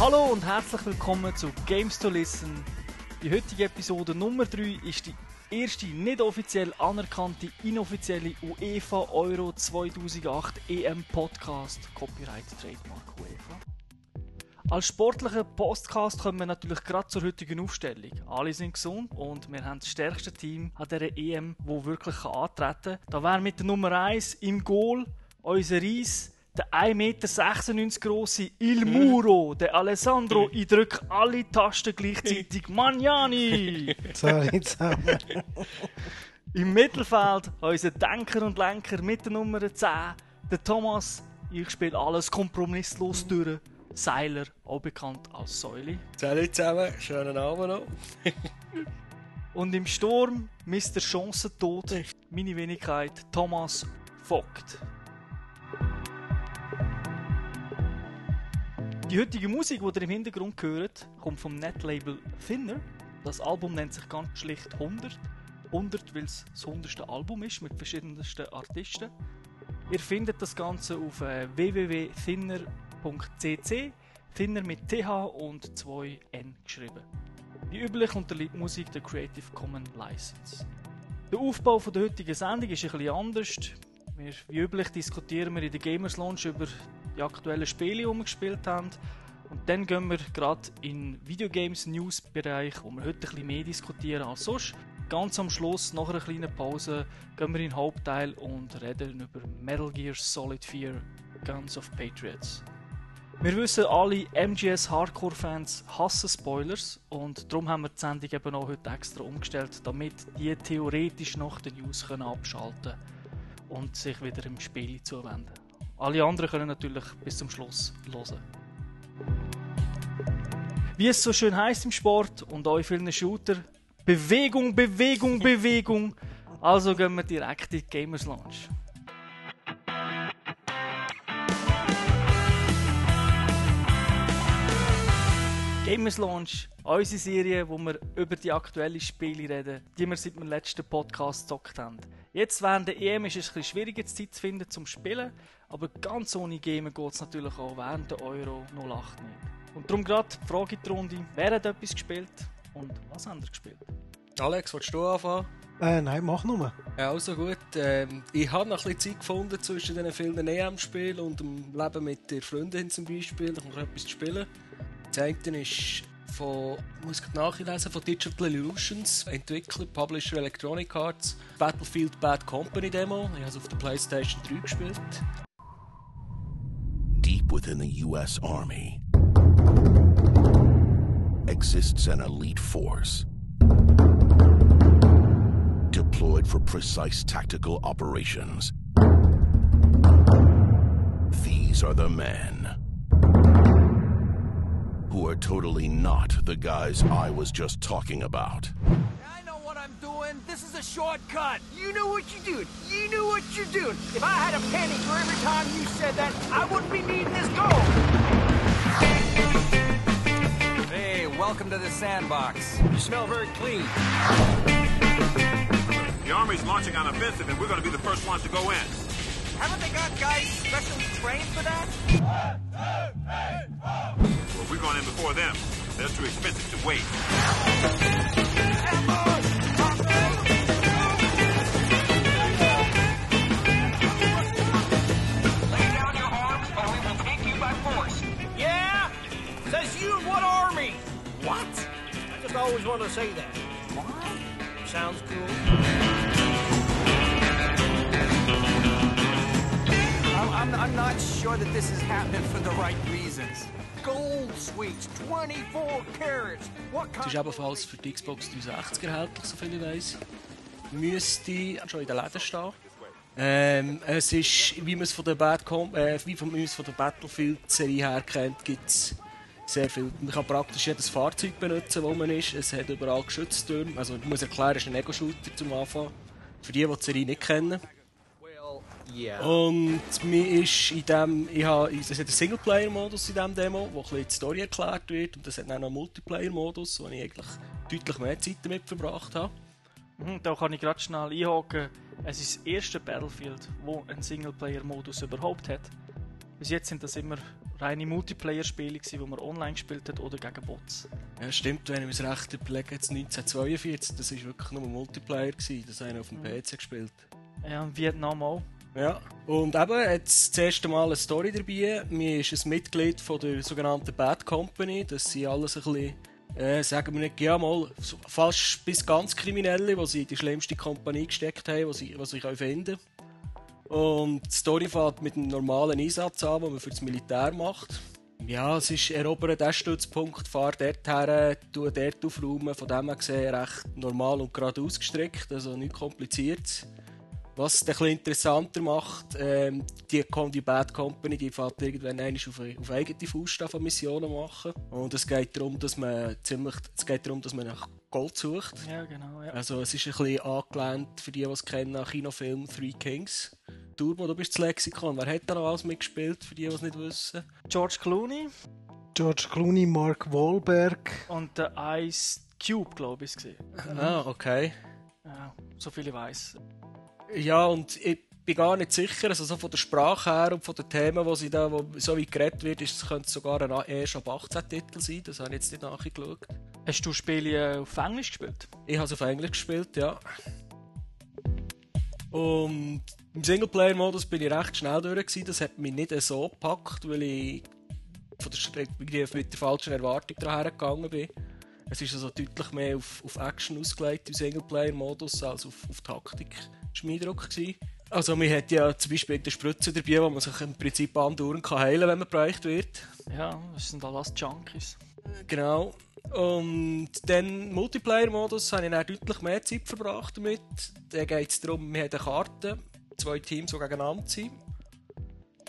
Hallo und herzlich willkommen zu Games to Listen. Die heutige Episode Nummer 3 ist die erste nicht offiziell anerkannte inoffizielle UEFA Euro 2008 EM Podcast. Copyright Trademark UEFA. Als sportlicher Podcast kommen wir natürlich gerade zur heutigen Aufstellung. Alle sind gesund und wir haben das stärkste Team an dieser EM, wo wirklich antreten kann. Da wäre mit der Nummer 1 im Goal unser Reis, der 1,96 Meter große Il Muro, der Alessandro, ich drücke alle Tasten gleichzeitig. Magnani! Sorry zusammen. Im Mittelfeld unser Denker und Lenker mit der Nummer 10, der Thomas. Ich spiele alles kompromisslos durch. Seiler, auch bekannt als Säule. Salut zusammen, schönen Abend noch. Und im Sturm Mr. Chancentod, meine Wenigkeit Thomas Vogt. Die heutige Musik, die ihr im Hintergrund hört, kommt vom Netlabel Thinner. Das Album nennt sich ganz schlicht 100. 100, weil es das 100. Album ist mit verschiedensten Artisten. Ihr findet das Ganze auf äh, www.thinner.cc. Thinner mit TH und 2 N geschrieben. Wie üblich unterliegt Musik der Creative Commons License. Der Aufbau der heutigen Sendung ist bisschen anders. Wir, wie üblich diskutieren wir in der Gamers Lounge über die aktuellen Spiele, die wir gespielt haben. Und dann gehen wir gerade in Videogames News Bereich, wo wir heute bisschen mehr diskutieren als sonst. Ganz am Schluss, nach einer kleinen Pause, gehen wir in den Hauptteil und reden über Metal Gear Solid 4 Guns of Patriots. Wir wissen alle, MGS Hardcore-Fans hassen Spoilers und darum haben wir die Sendung eben auch heute extra umgestellt, damit die theoretisch nach den News können abschalten und sich wieder im Spiel zuwenden. Alle anderen können natürlich bis zum Schluss hören. Wie es so schön heißt im Sport und auch in vielen Shooter, Bewegung, Bewegung, Bewegung. Also gehen wir direkt in die Gamers Lounge. Gamers Launch, unsere Serie, wo wir über die aktuellen Spiele reden, die wir seit dem letzten Podcast gezockt haben. Jetzt während der EM ist es ein bisschen schwieriger, Zeit zu finden zum Spielen, aber ganz ohne Gamen geht es natürlich auch während der Euro 08 nicht. Und darum gerade die Frage in die Runde, wer hat etwas gespielt und was haben ihr gespielt? Alex, willst du anfangen? Äh, nein, mach nur. Ja, also gut. Ähm, ich habe noch ein bisschen Zeit gefunden zwischen diesen vielen EM-Spielen und dem Leben mit der Freundin zum Beispiel, noch etwas zu spielen. Ist von, muss ich nachlesen, von Digital Illusions, Entwickler, Publisher Electronic Arts, Battlefield Bad Company Demo. Ich habe es auf der PlayStation 3 gespielt. Deep within the U.S. Army exists an elite force deployed for precise tactical operations. These are the men who are totally not the guys I was just talking about. I know what I'm doing. This is a shortcut. You know what you're doing. You know what you're doing. If I had a penny for every time you said that, I wouldn't be needing this gold. Hey, welcome to the sandbox. You smell very clean. The Army's launching an offensive, and we're going to be the first ones to go in. Haven't they got guys specially trained for that? Well, we're going in before them. They're too expensive to wait. Lay down your arms, or we will take you by force. Yeah? Says you and what army? What? I just always wanted to say that. What? Sounds cool. I'm, I'm, not sure that this is happening for the right reasons. Gold sweets, 24 carats. What Es ist kind ebenfalls für die Xbox 360 erhältlich, soviel ich weiß. Müsste schon in den Läden stehen. Ähm, es ist, wie man es von der, Bad Com äh, wie man es von der Battlefield-Serie her kennt, gibt es sehr viel. Man kann praktisch jedes Fahrzeug benutzen, wo man ist. Es hat überall Geschütztürme. Also ich muss erklären, es ist ein Ego-Shooter zum Anfang. Für die, die die Serie nicht kennen. Yeah. Und mir ist in dem, ich habe, es hat einen Singleplayer-Modus in diesem Demo, wo ein bisschen die Story erklärt wird. Und es hat dann noch einen Multiplayer-Modus, wo ich eigentlich deutlich mehr Zeit damit verbracht habe. Mhm, Da kann ich gerade schnell einhaken. Es ist das erste Battlefield, wo einen Singleplayer-Modus überhaupt hat. Bis jetzt sind das immer reine Multiplayer-Spiele, gewesen, wo man online gespielt hat oder gegen Bots. Ja, stimmt, wenn ich mir das recht überlege, jetzt 1942, das war wirklich nur Multiplayer, gewesen, das habe ich auf dem PC gespielt. Ja, und Vietnam auch. Ja, und eben, jetzt das erste Mal eine Story dabei. Mir ist ein Mitglied von der sogenannten Bad Company. Das sind alles ein bisschen, äh, sagen wir nicht, ja mal, fast bis ganz Kriminelle, die sie in die schlimmste Kompanie gesteckt haben, die sie, die sie finden Und die Story fängt mit einem normalen Einsatz an, den man für das Militär macht. Ja, es ist erobern den Stützpunkt, fahr dort her, tu dort aufräumen. Von dem her gesehen recht normal und gerade ausgestrickt, also nichts kompliziertes. Was es ein bisschen interessanter macht, ähm, die, die Bad Company, die fährt irgendwann auf, auf eigene Faust von Missionen machen. Und es geht darum, dass man ziemlich, es geht darum, dass man nach Gold sucht. Ja, genau. Ja. Also es ist ein bisschen angelehnt, für die, die es kennen, an Kinofilm Three Kings. Turbo, du bist das Lexikon. Wer hat da noch alles mitgespielt, für die, die es nicht wissen? George Clooney George Clooney, Mark Wahlberg. und der Ice Cube, glaube ich, war. Ah, okay. Ja, so viel ich weiß. Ja, und ich bin gar nicht sicher, also so von der Sprache her und von den Themen, die sie da, wo so wie geredet wird, ist, es könnte sogar ein erst ab 18 Titel sein, das habe ich jetzt nicht nachgeschaut. Hast du Spiele auf Englisch gespielt? Ich habe es auf Englisch gespielt, ja. Und im Singleplayer-Modus bin ich recht schnell durch. Gewesen. Das hat mich nicht so gepackt, weil ich von der, Sch- irgendwie mit der falschen Erwartung daher gegangen bin. Es ist also deutlich mehr auf, auf Action ausgelegt im Singleplayer-Modus als auf, auf Taktik. War mein Eindruck. Gewesen. Also man hat ja zum Beispiel eine Spritze dabei, wo man sich im Prinzip andauernd kann heilen kann, wenn man bereicht wird. Ja, das sind alles Junkies. Genau. Und dann Multiplayer-Modus habe ich dann deutlich mehr Zeit verbracht damit. Da geht es darum, wir haben eine Karte, zwei Teams, die gegeneinander sind.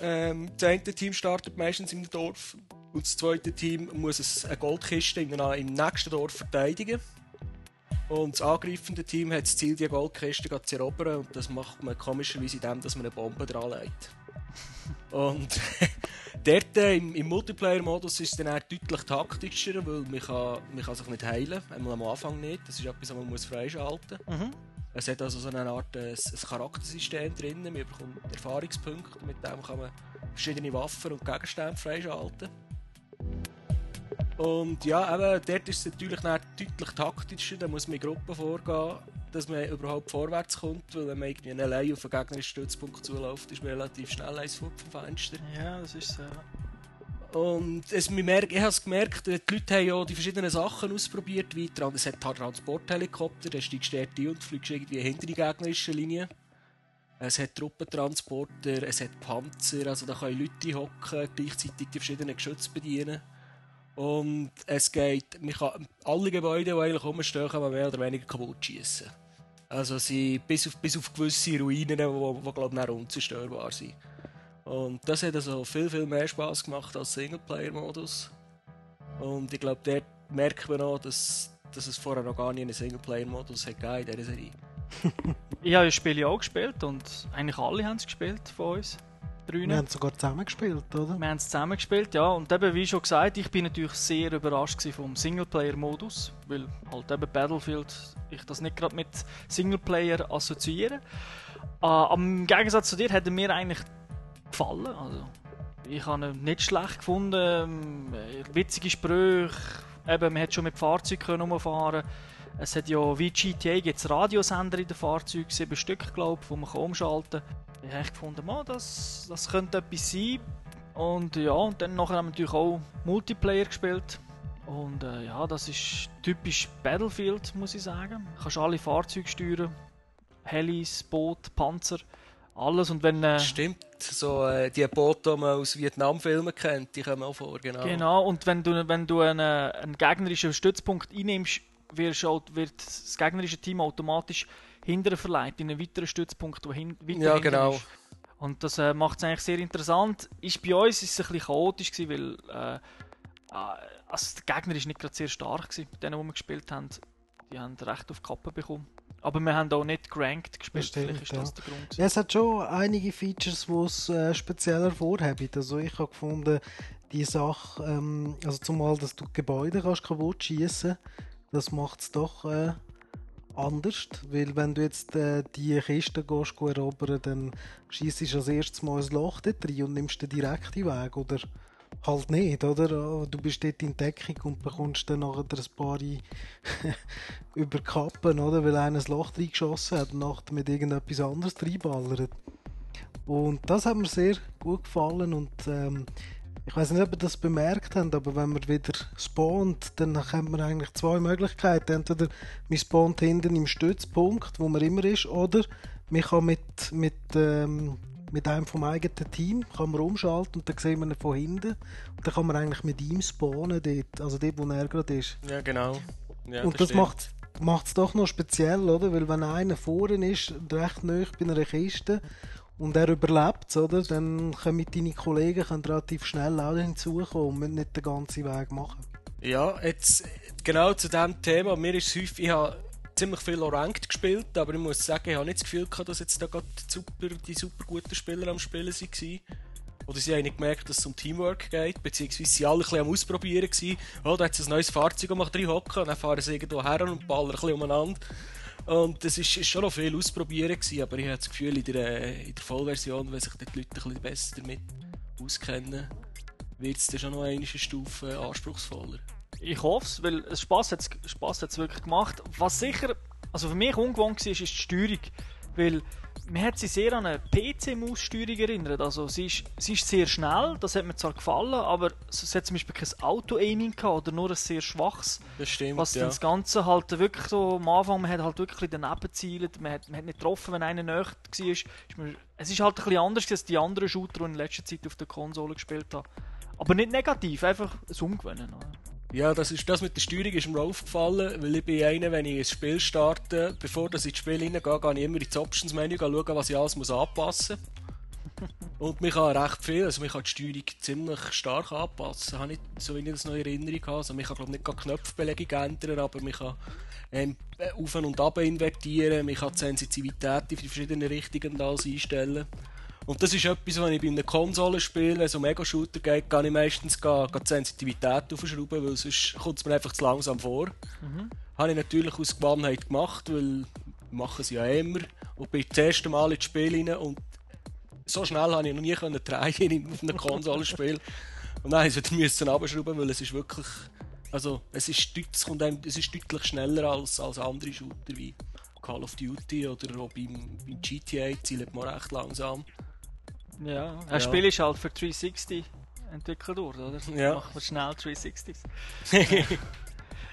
Ähm, das eine Team startet meistens im Dorf und das zweite Team muss eine Goldkiste im nächsten Dorf verteidigen. Und das angreifende Team hat das Ziel, die Goldkiste zu erobern und das macht man komischerweise indem, dass man eine Bombe dran legt. Und dort äh, im, im Multiplayer-Modus ist es dann auch deutlich taktischer, weil man, kann, man kann sich nicht heilen einmal am Anfang nicht. Das ist etwas, was man muss freischalten muss. Mhm. Es hat also so eine Art äh, ein Charaktersystem drin. Man bekommt Erfahrungspunkte, mit dem kann man verschiedene Waffen und Gegenstände freischalten. Und ja, eben, dort ist es natürlich deutlich taktischer. Da muss man in Gruppen vorgehen, dass man überhaupt vorwärts kommt. Weil wenn man irgendwie allein auf einen gegnerischen Stützpunkt zuläuft, ist man relativ schnell eins vom Fenster. Ja, das ist so. Und es, ich habe es gemerkt, die Leute haben ja die verschiedenen Sachen ausprobiert. Weiter. Es hat Transporthelikopter, da steigst du dort ein und fliegst irgendwie hinter die gegnerische Linie. Es hat Truppentransporter, es hat Panzer, also da können Leute hocken, gleichzeitig die verschiedenen Geschütze bedienen. Und es geht, man kann alle Gebäude, die eigentlich rumstehen, kann man mehr oder weniger kaputt schießen. Also sie bis auf, bis auf gewisse Ruinen, die, die glaube ich, unzerstörbar sind. Und das hat also viel, viel mehr Spaß gemacht als Singleplayer-Modus. Und ich glaube, dort merkt man auch, dass, dass es vorher noch gar nie einen Singleplayer-Modus hat gegeben in dieser Serie. Ich habe das Spiel ja auch gespielt und eigentlich alle haben es gespielt von uns. Wir Drüne. haben sogar zusammen gespielt, oder? Wir haben es zusammen gespielt, ja. Und eben, wie schon gesagt, ich bin natürlich sehr überrascht vom Singleplayer-Modus, weil halt eben Battlefield, ich das nicht gerade mit Singleplayer assoziiere. Äh, aber im Gegensatz zu dir hat er mir eigentlich gefallen. Also, ich habe ihn nicht schlecht gefunden. Witzige Sprüche. Eben, man hat schon mit Fahrzeugen können rumfahren Es hat ja wie GTA gibt's Radiosender in den Fahrzeugen, sieben Stück glaube ich, die man umschalten kann. Ich habe gefunden, man, das, das könnte etwas sein. Und ja, und dann nachher haben wir natürlich auch Multiplayer gespielt. Und äh, ja, das ist typisch Battlefield, muss ich sagen. Du kannst alle Fahrzeuge steuern. Helis, Boot, Panzer, alles. Und wenn... Äh, Stimmt, so äh, die Boote, die man aus Vietnamfilmen kennt, die kommen auch vor, genau. Genau, und wenn du, wenn du einen, einen gegnerischen Stützpunkt einnimmst, wird das gegnerische Team automatisch hinterher verleiht in einen weiteren Stützpunkt, der hin, weiter Ja, genau. ist. Und das äh, macht es eigentlich sehr interessant. Ist bei uns ist es ein bisschen chaotisch gewesen, weil äh, äh, also der Gegner ist nicht gerade sehr stark gewesen, mit denen, die wir gespielt haben. Die haben recht auf die Kappe bekommen. Aber wir haben auch nicht geranked gespielt, Das stimmt, vielleicht ist ja. das der Grund. Ja, es hat schon einige Features, die es äh, speziell hervorheben. Also ich habe gefunden, die Sache, ähm, also zumal, dass du Gebäude kannst kaputt schießen, das macht es doch äh, anders, weil wenn du jetzt äh, die Kiste gehst, gehst erobern, dann schießt du als erstes mal ein Loch dort rein und nimmst den direkten Weg, oder halt nicht, oder? Du bist dort in Deckung und bekommst dann nachher ein paar über die Kappen, oder? Weil einer ein Loch reingeschossen hat und nachher mit irgendetwas anderes reinballert. Und das hat mir sehr gut gefallen und ähm, ich weiß nicht, ob ihr das bemerkt habt, aber wenn man wieder spawnt, dann haben wir eigentlich zwei Möglichkeiten. Entweder man spawnt hinten im Stützpunkt, wo man immer ist, oder man kann mit, mit, ähm, mit einem vom eigenen Team kann man umschalten und dann sehen wir ihn von hinten. Und dann kann man eigentlich mit ihm spawnen, dort, also dort, wo er gerade ist. Ja, genau. Ja, und das, das macht macht es doch noch speziell, oder? Weil wenn einer vorne ist, recht nah bei einer Kiste und er überlebt oder? Dann können deine Kollegen können relativ schnell auch hinzukommen und nicht den ganzen Weg machen. Ja, jetzt genau zu diesem Thema. Mir ist es häufig, ich habe ziemlich viel Ranked gespielt, aber ich muss sagen, ich habe nicht das Gefühl gehabt, dass jetzt da gerade die super, die super guten Spieler am Spielen waren. Oder sie haben nicht gemerkt, dass es um Teamwork geht, beziehungsweise sie alle ein bisschen am Ausprobieren waren. Oh, da hat es ein neues Fahrzeug gemacht, drei hocken, und dann fahren sie irgendwo her und ballern ein bisschen umeinander. Und ist, ist schon noch viel ausprobieren gewesen, aber ich habe das Gefühl, in der, in der Vollversion, wenn sich die Leute ein bisschen besser damit auskennen, wird es dann schon noch eine Stufe anspruchsvoller. Ich hoffe es, weil es Spaß hat hat's wirklich gemacht. Was sicher, also für mich ungewohnt war, ist die Steuerung, weil man hat sie sehr an eine PC-Maussteuerung erinnert. Also sie ist, sie ist sehr schnell, das hat mir zwar gefallen, aber es hat zum Beispiel kein Auto-Aiming oder nur ein sehr schwaches. Das stimmt, Was ja. das Ganze halt wirklich so am Anfang, man hat halt wirklich daneben gezielt, man hat, man hat nicht getroffen, wenn einer näher war. Ist man, es ist halt ein bisschen anders als die anderen Shooter, die ich in letzter Zeit auf der Konsole gespielt habe. Aber nicht negativ, einfach ein Umgewöhnen. Ja, das, ist, das mit der Steuerung ist mir aufgefallen, weil ich bin einer, wenn ich ein Spiel starte, bevor ich ins Spiel hineingehe, gehe ich immer ins Options-Menü schauen, was ich alles muss anpassen muss. Und man kann recht viel, also man kann die Steuerung ziemlich stark anpassen. Habe ich, so wie ich das noch in Erinnerung habe. Also man kann glaube nicht die Knopfbelegung ändern, aber man kann ähm, auf und ab invertieren, man kann die Sensitivität in verschiedene Richtungen alles einstellen. Und das ist etwas, wenn ich bei einem Konsolenspiel, wenn es um Ego-Shooter geht, kann ich meistens gehen, die Sensitivität aufschrauben, weil sonst kommt es mir einfach zu langsam vor. Mhm. Habe ich natürlich aus Gewohnheit gemacht, weil machen sie ja immer. Und bin das erste Mal ins Spiel rein und so schnell habe ich noch nie können drehen auf einem Konsolenspiel. und dann musste ich wieder abschrauben, weil es ist wirklich, also es ist, es kommt einem, es ist deutlich schneller als, als andere Shooter wie Call of Duty oder auch beim, beim GTA zielt man recht langsam. Ja, ein ja. Spiel ist halt für 360 entwickelt worden, oder? Ja. Machen wir schnell 360s.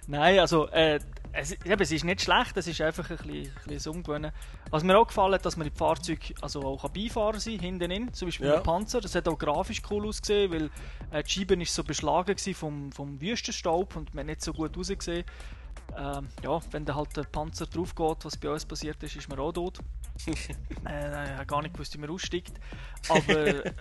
Nein, also äh, es, eben, es ist nicht schlecht, es ist einfach ein bisschen, ein bisschen Umgewöhnen. Was mir auch gefallen hat, dass man die Fahrzeuge also auch beifahren sein hinten in, zum Beispiel ja. mit dem Panzer. Das hat auch grafisch cool ausgesehen, weil äh, die Scheibe ist so beschlagen vom, vom Wüstenstaub und man hat nicht so gut rausgesehen. Ähm, ja, wenn da halt der Panzer drauf geht, was bei uns passiert ist, ist man auch tot. äh, ich habe gar nicht gewusst, wie man aussteigt. Aber äh,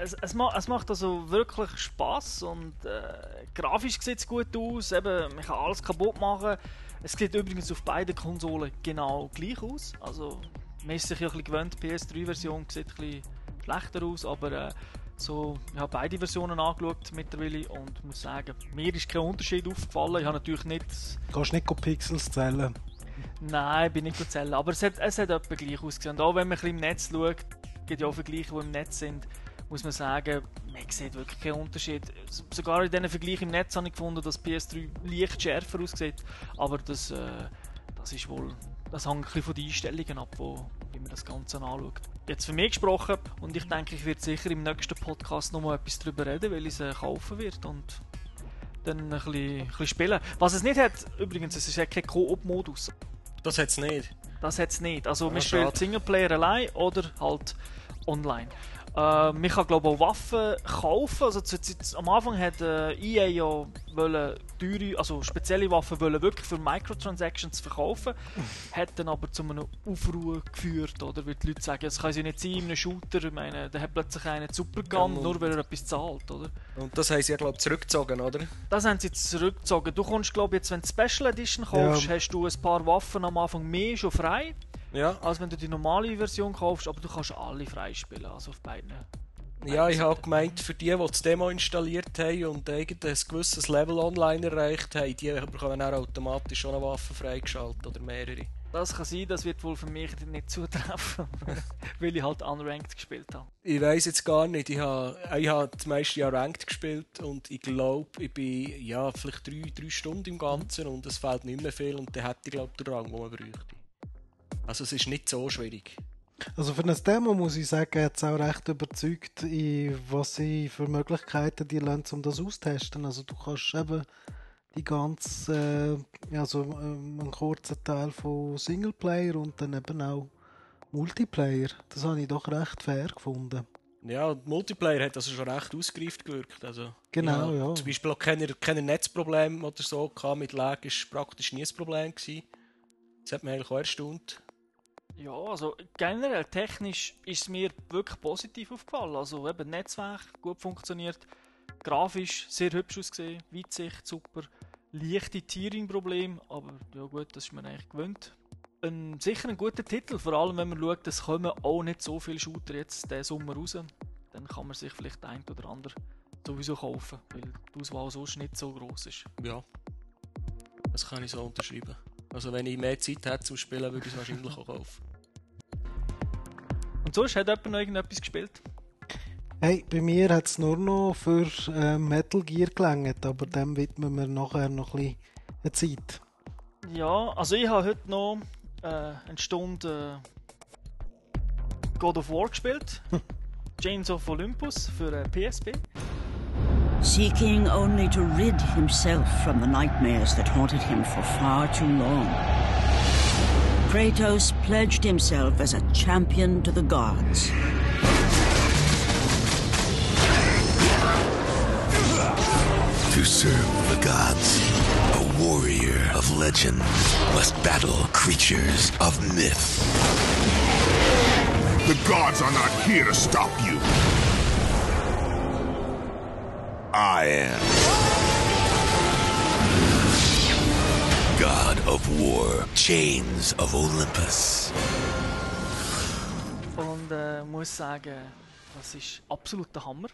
es, es, ma es, macht also wirklich Spaß und äh, grafisch sieht es gut aus. Eben, man kann alles kaputt machen. Es sieht übrigens auf beiden Konsolen genau gleich aus. Also, man ist sich ja ein bisschen gewöhnt, die PS3-Version sieht ein bisschen schlechter aus, aber äh, so, ich habe beide Versionen angeschaut mittlerweile und muss sagen, mir ist kein Unterschied aufgefallen. Ich habe natürlich nicht... Kannst nicht Pixels zählen? Nein, bin nicht zählen, aber es hat, es hat etwa gleich ausgesehen. Und auch wenn man ein bisschen im Netz schaut, gibt ja auch Vergleiche, die im Netz sind, muss man sagen, man sieht wirklich keinen Unterschied. Sogar in diesen Vergleichen im Netz habe ich gefunden, dass PS3 leicht schärfer aussieht, aber das, äh, das ist wohl, das hängt ein bisschen von den Einstellungen ab, wo, wie man das Ganze anschaut. Jetzt für mich gesprochen und ich denke, ich werde sicher im nächsten Podcast noch mal etwas darüber reden, weil ich es kaufen wird und dann ein bisschen, ein bisschen spielen. Was es nicht hat, übrigens, es ist ja kein Koop-Modus. Das hat es nicht. Das hat es nicht. Also, ja, man spielt Singleplayer allein oder halt online. Äh, man kann glaube auch Waffen kaufen. Also zu, zu, am Anfang hat äh, EA ja wollen teure, also spezielle Waffen wollen wirklich für Microtransactions verkaufen, hat dann aber zu einem Aufruhr geführt, oder? Weil die Leute sagen, es kann ja nicht sein in einem Shooter, ich meine, da hat plötzlich einen Supergun, ja, nur weil er etwas zahlt, oder? Und das haben sie ja glaube ich zurückgezogen, oder? Das haben sie zurückgezogen. Du kommst glaube jetzt, wenn du Special Edition kaufst, ja. hast du ein paar Waffen am Anfang mehr schon frei. Ja. als wenn du die normale Version kaufst, aber du kannst alle freispielen, also auf beiden. Ja, ich habe gemeint, für die, die das Demo installiert haben und irgendein gewisses Level online erreicht haben, die bekommen auch automatisch schon eine Waffe freigeschaltet oder mehrere. Das kann sein, das wird wohl für mich nicht zutreffen, weil ich halt unranked gespielt habe. Ich weiß jetzt gar nicht. Ich habe, ich habe das meiste Jahr Ranked gespielt und ich glaube, ich bin ja, vielleicht drei, drei Stunden im Ganzen und es fehlt nicht mehr viel und dann hätte ich glaube den Rang, den man bräuchte. Also es ist nicht so schwierig. Also für ein Demo muss ich sagen, hat es auch recht überzeugt, in was sie für Möglichkeiten die lassen, um das auszutesten. Also du kannst eben die ganze, äh, also äh, einen kurzen Teil von Singleplayer und dann eben auch Multiplayer. Das habe ich doch recht fair gefunden. Ja, Multiplayer hat also schon recht ausgereift gewirkt. Also, Genau, habe ja. Zum Beispiel auch keine, keine Netzprobleme oder so gehabt. Mit Lag ist praktisch nie ein Problem gewesen. Das hat mich eigentlich auch erstaunt. Ja, also generell technisch ist es mir wirklich positiv aufgefallen. Also eben Netzwerk gut funktioniert, grafisch sehr hübsch ausgesehen, Weitsicht super, leichte Tearing-Probleme, aber ja gut, das ist man eigentlich gewöhnt. Ein, sicher ein guter Titel, vor allem wenn man schaut, es kommen auch nicht so viele Shooter jetzt diesen Sommer raus. Dann kann man sich vielleicht ein oder andere sowieso kaufen, weil die Auswahl sonst nicht so groß ist. Ja. Das kann ich so unterschreiben. Also wenn ich mehr Zeit hätte zum Spielen, würde ich es wahrscheinlich auch kaufen. Und sonst hat jemand noch irgendetwas gespielt? Hey, bei mir hat es nur noch für äh, Metal Gear gelangt, aber dem widmen wir nachher noch ein bisschen Zeit. Ja, also ich habe heute noch äh, eine Stunde äh, God of War gespielt. Chains of Olympus für äh, PSP. Seeking only to rid himself from the nightmares that haunted him for far too long. Kratos pledged himself as a champion to the gods. To serve the gods, a warrior of legend must battle creatures of myth. The gods are not here to stop you. I am. God of War, Chains of Olympus. Und äh, muss sagen, das ist absoluter Hammer.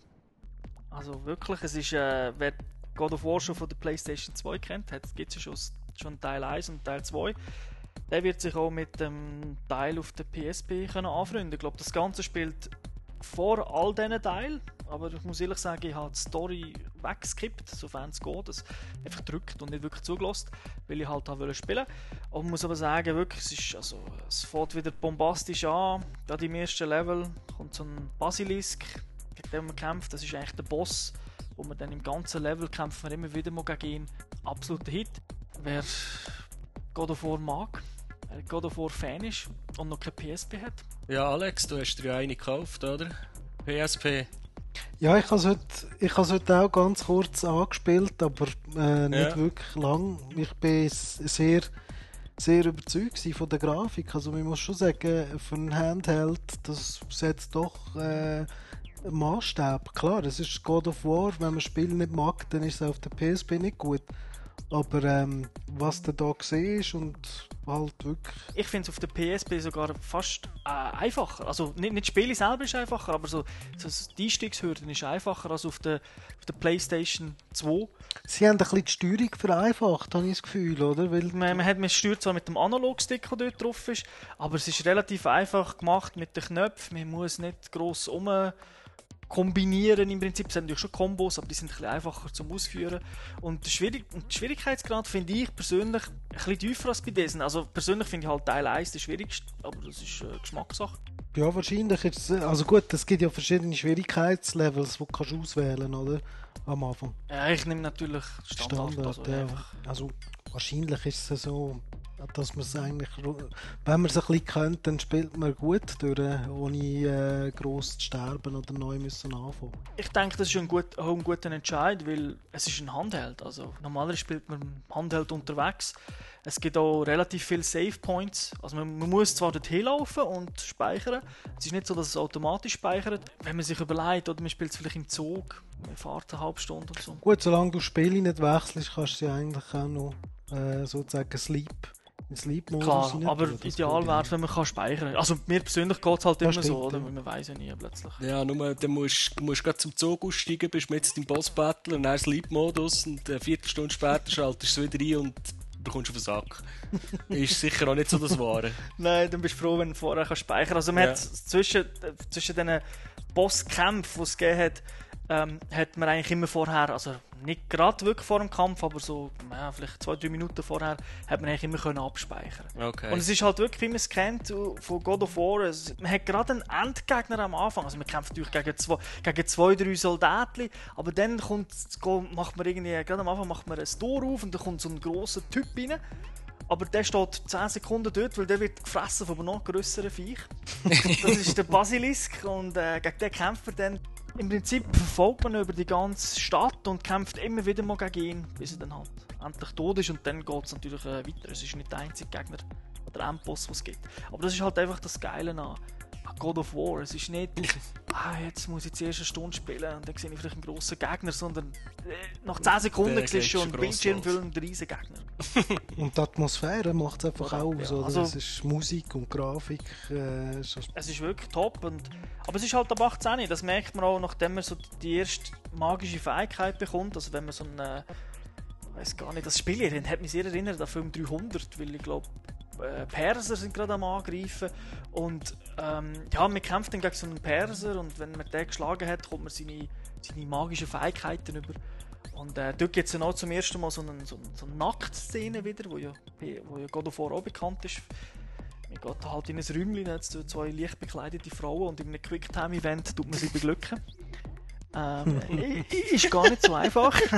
Also wirklich, es ist, äh, wer God of War schon von der PlayStation 2 kennt, gibt es ja schon, schon Teil 1 und Teil 2. Der wird sich auch mit dem Teil auf der PSP können anfreunden. Ich glaube, das Ganze spielt vor all diesen Teilen, aber ich muss ehrlich sagen, ich habe die Story weggeskippt, sofern es geht, das einfach drückt und nicht wirklich zugelassen, weil ich halt auch wollte spielen. Und muss aber sagen, wirklich, es ist, also, es fängt wieder bombastisch an, gerade im ersten Level kommt so ein Basilisk, gegen den man kämpft, das ist eigentlich der Boss, wo man dann im ganzen Level kämpft man immer wieder mal gegen ihn. Absoluter Hit. Wer God of War mag, wer God of War Fan ist und noch kein PSP hat, Ja, Alex, du hast dir ja eine gekauft, oder? PSP. Ja, ich habe es heute, ich heute auch ganz kurz angespielt, aber äh, nicht Ja. wirklich lang. Ich bin sehr, sehr überzeugt von der Grafik. Also man muss schon sagen, für ein Handheld, das setzt doch äh, einen Maßstab. Klar, es ist God of War, wenn man das Spiel nicht mag, dann ist es auf der PSP nicht gut. Aber ähm, was du da siehst und halt wirklich Ich finde es auf der PSP sogar fast äh, einfacher. Also nicht, nicht das Spiel selber ist einfacher, aber so, so die Einstiegshürde ist einfacher als auf der, auf der PlayStation 2. Sie haben ein bisschen die Steuerung vereinfacht, habe ich das Gefühl, oder? Weil Man, man, hat, man steuert zwar mit dem Analogstick, der dort drauf ist, aber es ist relativ einfach gemacht mit den Knöpfen. Man muss nicht gross um kombinieren im Prinzip. Es sind natürlich schon Kombos, aber die sind ein bisschen einfacher zum Ausführen. Und der, Schwierig und der Schwierigkeitsgrad finde ich persönlich ein bisschen tiefer als bei diesen. Also persönlich finde ich halt Teil 1 der schwierigste, aber das ist äh, Geschmackssache. Ja, wahrscheinlich ist es, also gut, es gibt ja verschiedene Schwierigkeitslevels, die du kannst auswählen, oder? Am Anfang. Ja, ich nehme natürlich Standard. Standard, also ja. Also wahrscheinlich ist es so, dass man es eigentlich, wenn man es ein bisschen kennt, dann spielt man gut durch, ohne äh, gross zu sterben oder neu müssen anfangen. Ich denke, das ist ein, gut, auch ein guter Entscheid, weil es ist ein Handheld. Also normalerweise spielt man Handheld unterwegs. Es gibt auch relativ viele Save Points. Also man, man muss zwar dorthin laufen und speichern. Es ist nicht so, dass es automatisch speichert. Wenn man sich überlegt, oder man spielt es vielleicht im Zug, man fährt eine halbe Stunde oder so. Gut, solange du Spiele nicht wechselst, kannst du sie eigentlich auch noch äh, sozusagen Sleep in Sleep-Modus Klar, aber ideal wäre es, wenn man kann speichern kann. Also mir persönlich geht es halt Ja, immer stimmt, so, oder? ja. Weil man weiß ja nie plötzlich. Ja, nur dann musst du musst grad zum Zug aussteigen, bist mit im Boss-Battle und dann Sleep-Modus und eine Viertelstunde später schaltest du es wieder ein und bekommst auf den Sack. ist sicher auch nicht so das Wahre. Nein, dann bist du froh, wenn du vorher kannst speichern kannst. Also man Ja. hat zwischen, zwischen diesen Bosskämpfen, die es gegeben hat, ähm, hat man eigentlich immer vorher, also nicht gerade wirklich vor dem Kampf, aber so ja, vielleicht zwei, drei Minuten vorher, hat man eigentlich immer können abspeichern Okay. Und es ist halt wirklich, wie man es kennt uh, von God of War, es, man hat gerade einen Endgegner am Anfang, also man kämpft natürlich gegen zwei, gegen zwei drei Soldaten, aber dann kommt, macht man irgendwie, gerade am Anfang macht man ein Tor auf und dann kommt so ein grosser Typ rein. Aber der steht 10 Sekunden dort, weil der wird gefressen von einem noch grösseren Viech. das ist der Basilisk und äh, gegen den kämpft man dann. Im Prinzip verfolgt man über die ganze Stadt und kämpft immer wieder mal gegen ihn, bis er dann halt endlich tot ist und dann geht es natürlich äh, weiter. Es ist nicht der einzige Gegner oder Endboss, den es gibt. Aber das ist halt einfach das Geile an God of War. Es ist nicht, ah, jetzt muss ich zuerst eine Stunde spielen und dann sehe ich vielleicht einen grossen Gegner, sondern äh, nach 10 Sekunden siehst du schon einen gross bildschirmfüllenden riesen Gegner. Und die Atmosphäre macht es einfach auch aus. Ja, oder? also- es ist Musik und Grafik. Äh, ist Es ist wirklich top. Und, aber es ist halt ab 18. Das merkt man auch, nachdem man so die erste magische Fähigkeit bekommt. Also wenn man so eine. Ich weiß gar nicht, das Spiel hier hat mich sehr erinnert an Film 300, weil ich glaube, äh, Perser sind gerade am Angreifen. Und ähm, ja, man kämpft dann gegen so einen Perser und wenn man den geschlagen hat, kommt man seine, seine magischen Fähigkeiten über. Und äh, dort gibt es dann auch zum ersten Mal so eine, so so Nacktszene wieder, wo ja, wo ja God of War auch bekannt ist. Man geht halt in ein Räumchen, hat zwei leicht bekleidete Frauen und in einem Quicktime-Event tut man sie beglücken. Ähm, ist gar nicht so einfach.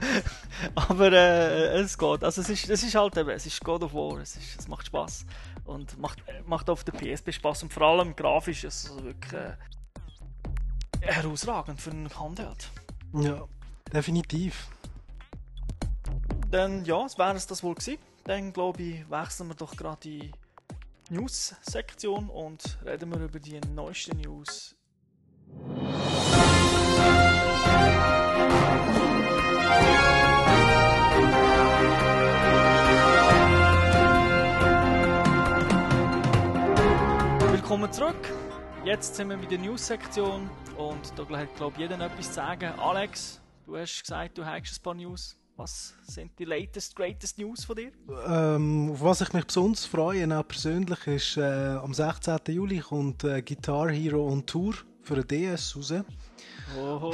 Aber äh, es geht. Also es ist, es ist halt eben, es ist God of War, es, ist, es macht Spaß und macht, macht auf der PSP Spaß und vor allem grafisch ist es wirklich äh, herausragend für einen Handheld. ja, definitiv. Dann ja, es wäre es das wohl gewesen. Dann glaube ich, wechseln wir doch gerade die News-Sektion und reden wir über die neuesten News. Willkommen zurück. Jetzt sind wir mit der News-Sektion und da hat glaube ich jeder etwas zu sagen. Alex, du hast gesagt, du hast ein paar News. Was sind die latest, greatest News von dir? Ähm, auf was ich mich besonders freue, auch persönlich, ist äh, am 16. Juli kommt äh, Guitar Hero on Tour für den DS raus. Oh,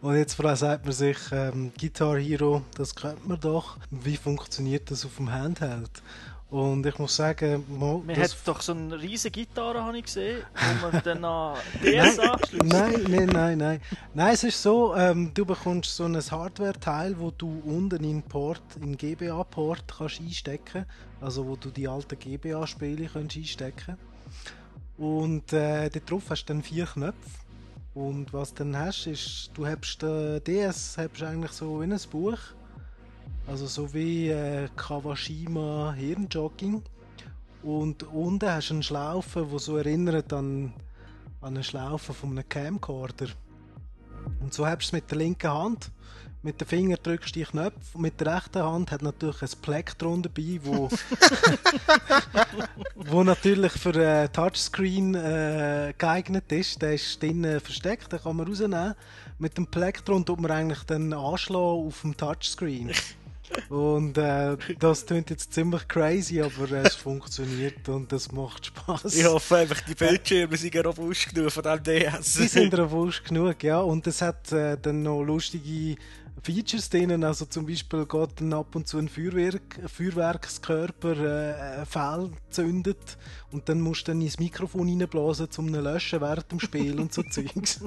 Und jetzt sagt man sich, ähm, Guitar Hero, das kennt man doch. Wie funktioniert das auf dem Handheld? Und ich muss sagen, mo, Man hat doch so eine riesige Gitarre, habe ich gesehen, wo man dann an DS anschließt. Nein, nein, nein, nein. Nein, es ist so, ähm, du bekommst so ein Hardware-Teil, wo du unten in Port, in GBA-Port kannst einstecken, also wo du die alten GBA-Spiele kannst einstecken. Und äh, dort drauf hast du dann vier Knöpfe. Und was du dann hast, ist, du hast den DS hast eigentlich so wie ein Buch. Also so wie äh, Kawashima Hirnjogging. Und unten hast du eine Schlaufe, die so erinnert an, an eine Schlaufe von einem Camcorder. Und so hast du es mit der linken Hand. Mit dem Finger drückst du die Knöpfe und mit der rechten Hand hat natürlich ein Plektron dabei, wo, wo natürlich für äh, Touchscreen äh, geeignet ist. Der ist drinnen versteckt, den kann man rausnehmen. Mit dem Plektron tut man eigentlich dann anschlagen auf dem Touchscreen. Und äh, das klingt jetzt ziemlich crazy, aber es funktioniert und das macht Spaß. Ich hoffe einfach, die Bildschirme sind robust genug von diesem DS. Die sind robust genug, ja. Und es hat äh, dann noch lustige Features drin. Also zum Beispiel geht dann ab und zu ein Feuerwerk, Feuerwerkskörper äh, ein Fell zündet und dann musst du dann ins Mikrofon reinblasen, um ihn zu löschen während dem Spiel und so Zeugs.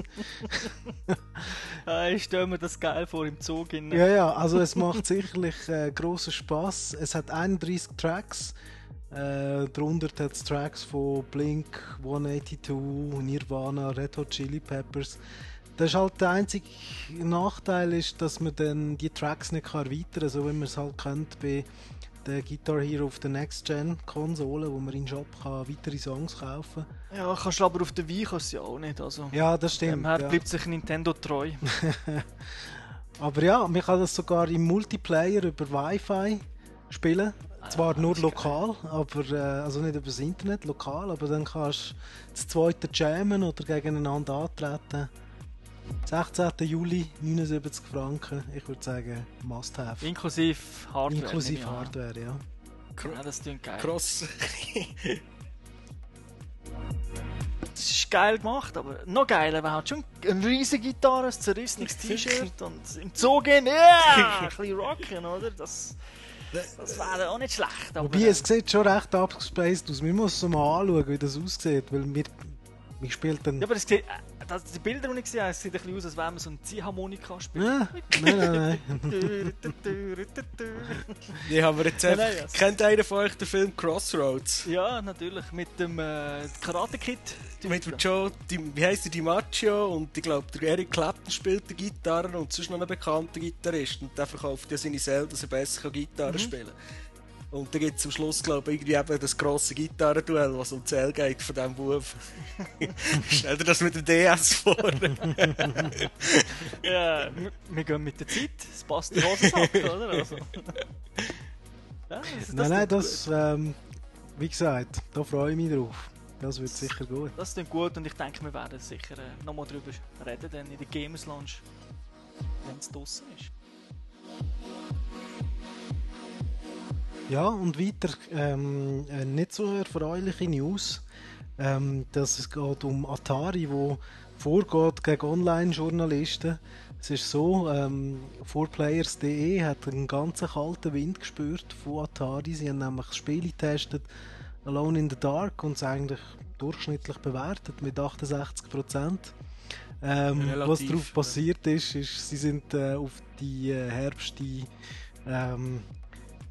Ah, Ich stelle mir das geil vor im Zug. In, Ja, ja, also es macht sicherlich äh, großen Spaß. Es hat 31 Tracks. Äh, darunter hat es Tracks von Blink, 182, Nirvana, Red Hot Chili Peppers. Das ist halt der einzige Nachteil, ist, dass man dann die Tracks nicht kann erweitern kann, so wie man es halt kennt bei der Guitar Hero auf der Next-Gen-Konsole, wo man in Shop kann weitere Songs kaufen Ja, kannst du aber auf der Wii kannst du ja auch nicht. Also, Ja, das stimmt. dem her ja. bleibt sich Nintendo treu. Aber ja, man kann das sogar im Multiplayer über Wi-Fi spielen. Zwar nur lokal, aber äh, also nicht über das Internet, lokal, aber dann kannst du das zweite jammen oder gegeneinander antreten. 16. Juli, 79 Franken. Ich würde sagen, must have. Inklusive Hardware. Inklusive. Hardware, ja. Ja, das klingt geil. Cross. Das ist geil gemacht, aber noch geiler wäre halt schon eine riesige Gitarre, ein zerrissenes T-Shirt und im Zoo gehen, ja, ein bisschen rocken, oder? Das, das wäre auch nicht schlecht. Aber, Wobei, äh, es sieht schon recht abgespaced aus. Wir müssen mal anschauen, wie das aussieht, weil wir, wir spielen dann... Ja, aber es sieht, äh, das, die Bilder, die ich gesehen habe, sieht ein bisschen aus, als wäre man so ein Ziehharmonika spielt. Ah, nein, nein, nein. Die haben wir jetzt Ja, einfach. nein, also- Kennt einer von euch den Film Crossroads? ja, natürlich, mit dem äh, Karate Kid. Mit dem Joe, die, wie heisst der, DiMaggio und ich glaube der Eric Clapton spielt die Gitarre und sonst noch ein bekannter Gitarrist und der verkauft ja seine Seele, dass er besser kann Gitarre spielen kann. Und dann gibt es am Schluss, glaube ich, irgendwie eben das grosse Gitarrenduell, was um die Seele geht von diesem Bub. Stell dir das mit dem DS vor. Ja, wir, wir gehen mit der Zeit, es passt den Hosensack, oder? Also. Ja, also Nein, nein, das, ähm, wie gesagt, da freue ich mich drauf. Das wird sicher gut. Das klingt gut und ich denke, wir werden sicher äh, nochmal drüber reden, dann in der Gamers Lounge, wenn es draußen ist. Ja, und weiter, ähm, eine nicht so erfreuliche News, ähm, dass es geht um Atari, wo vorgeht gegen Online-Journalisten. Es ist so, ähm, 4players.de hat einen ganzen kalten Wind gespürt von Atari. Sie haben nämlich das Spiel getestet, Alone in the Dark, und es eigentlich durchschnittlich bewertet mit 68%. Ähm, Relativ, was darauf passiert ist, ist, sie sind äh, auf die äh, Herbst ähm,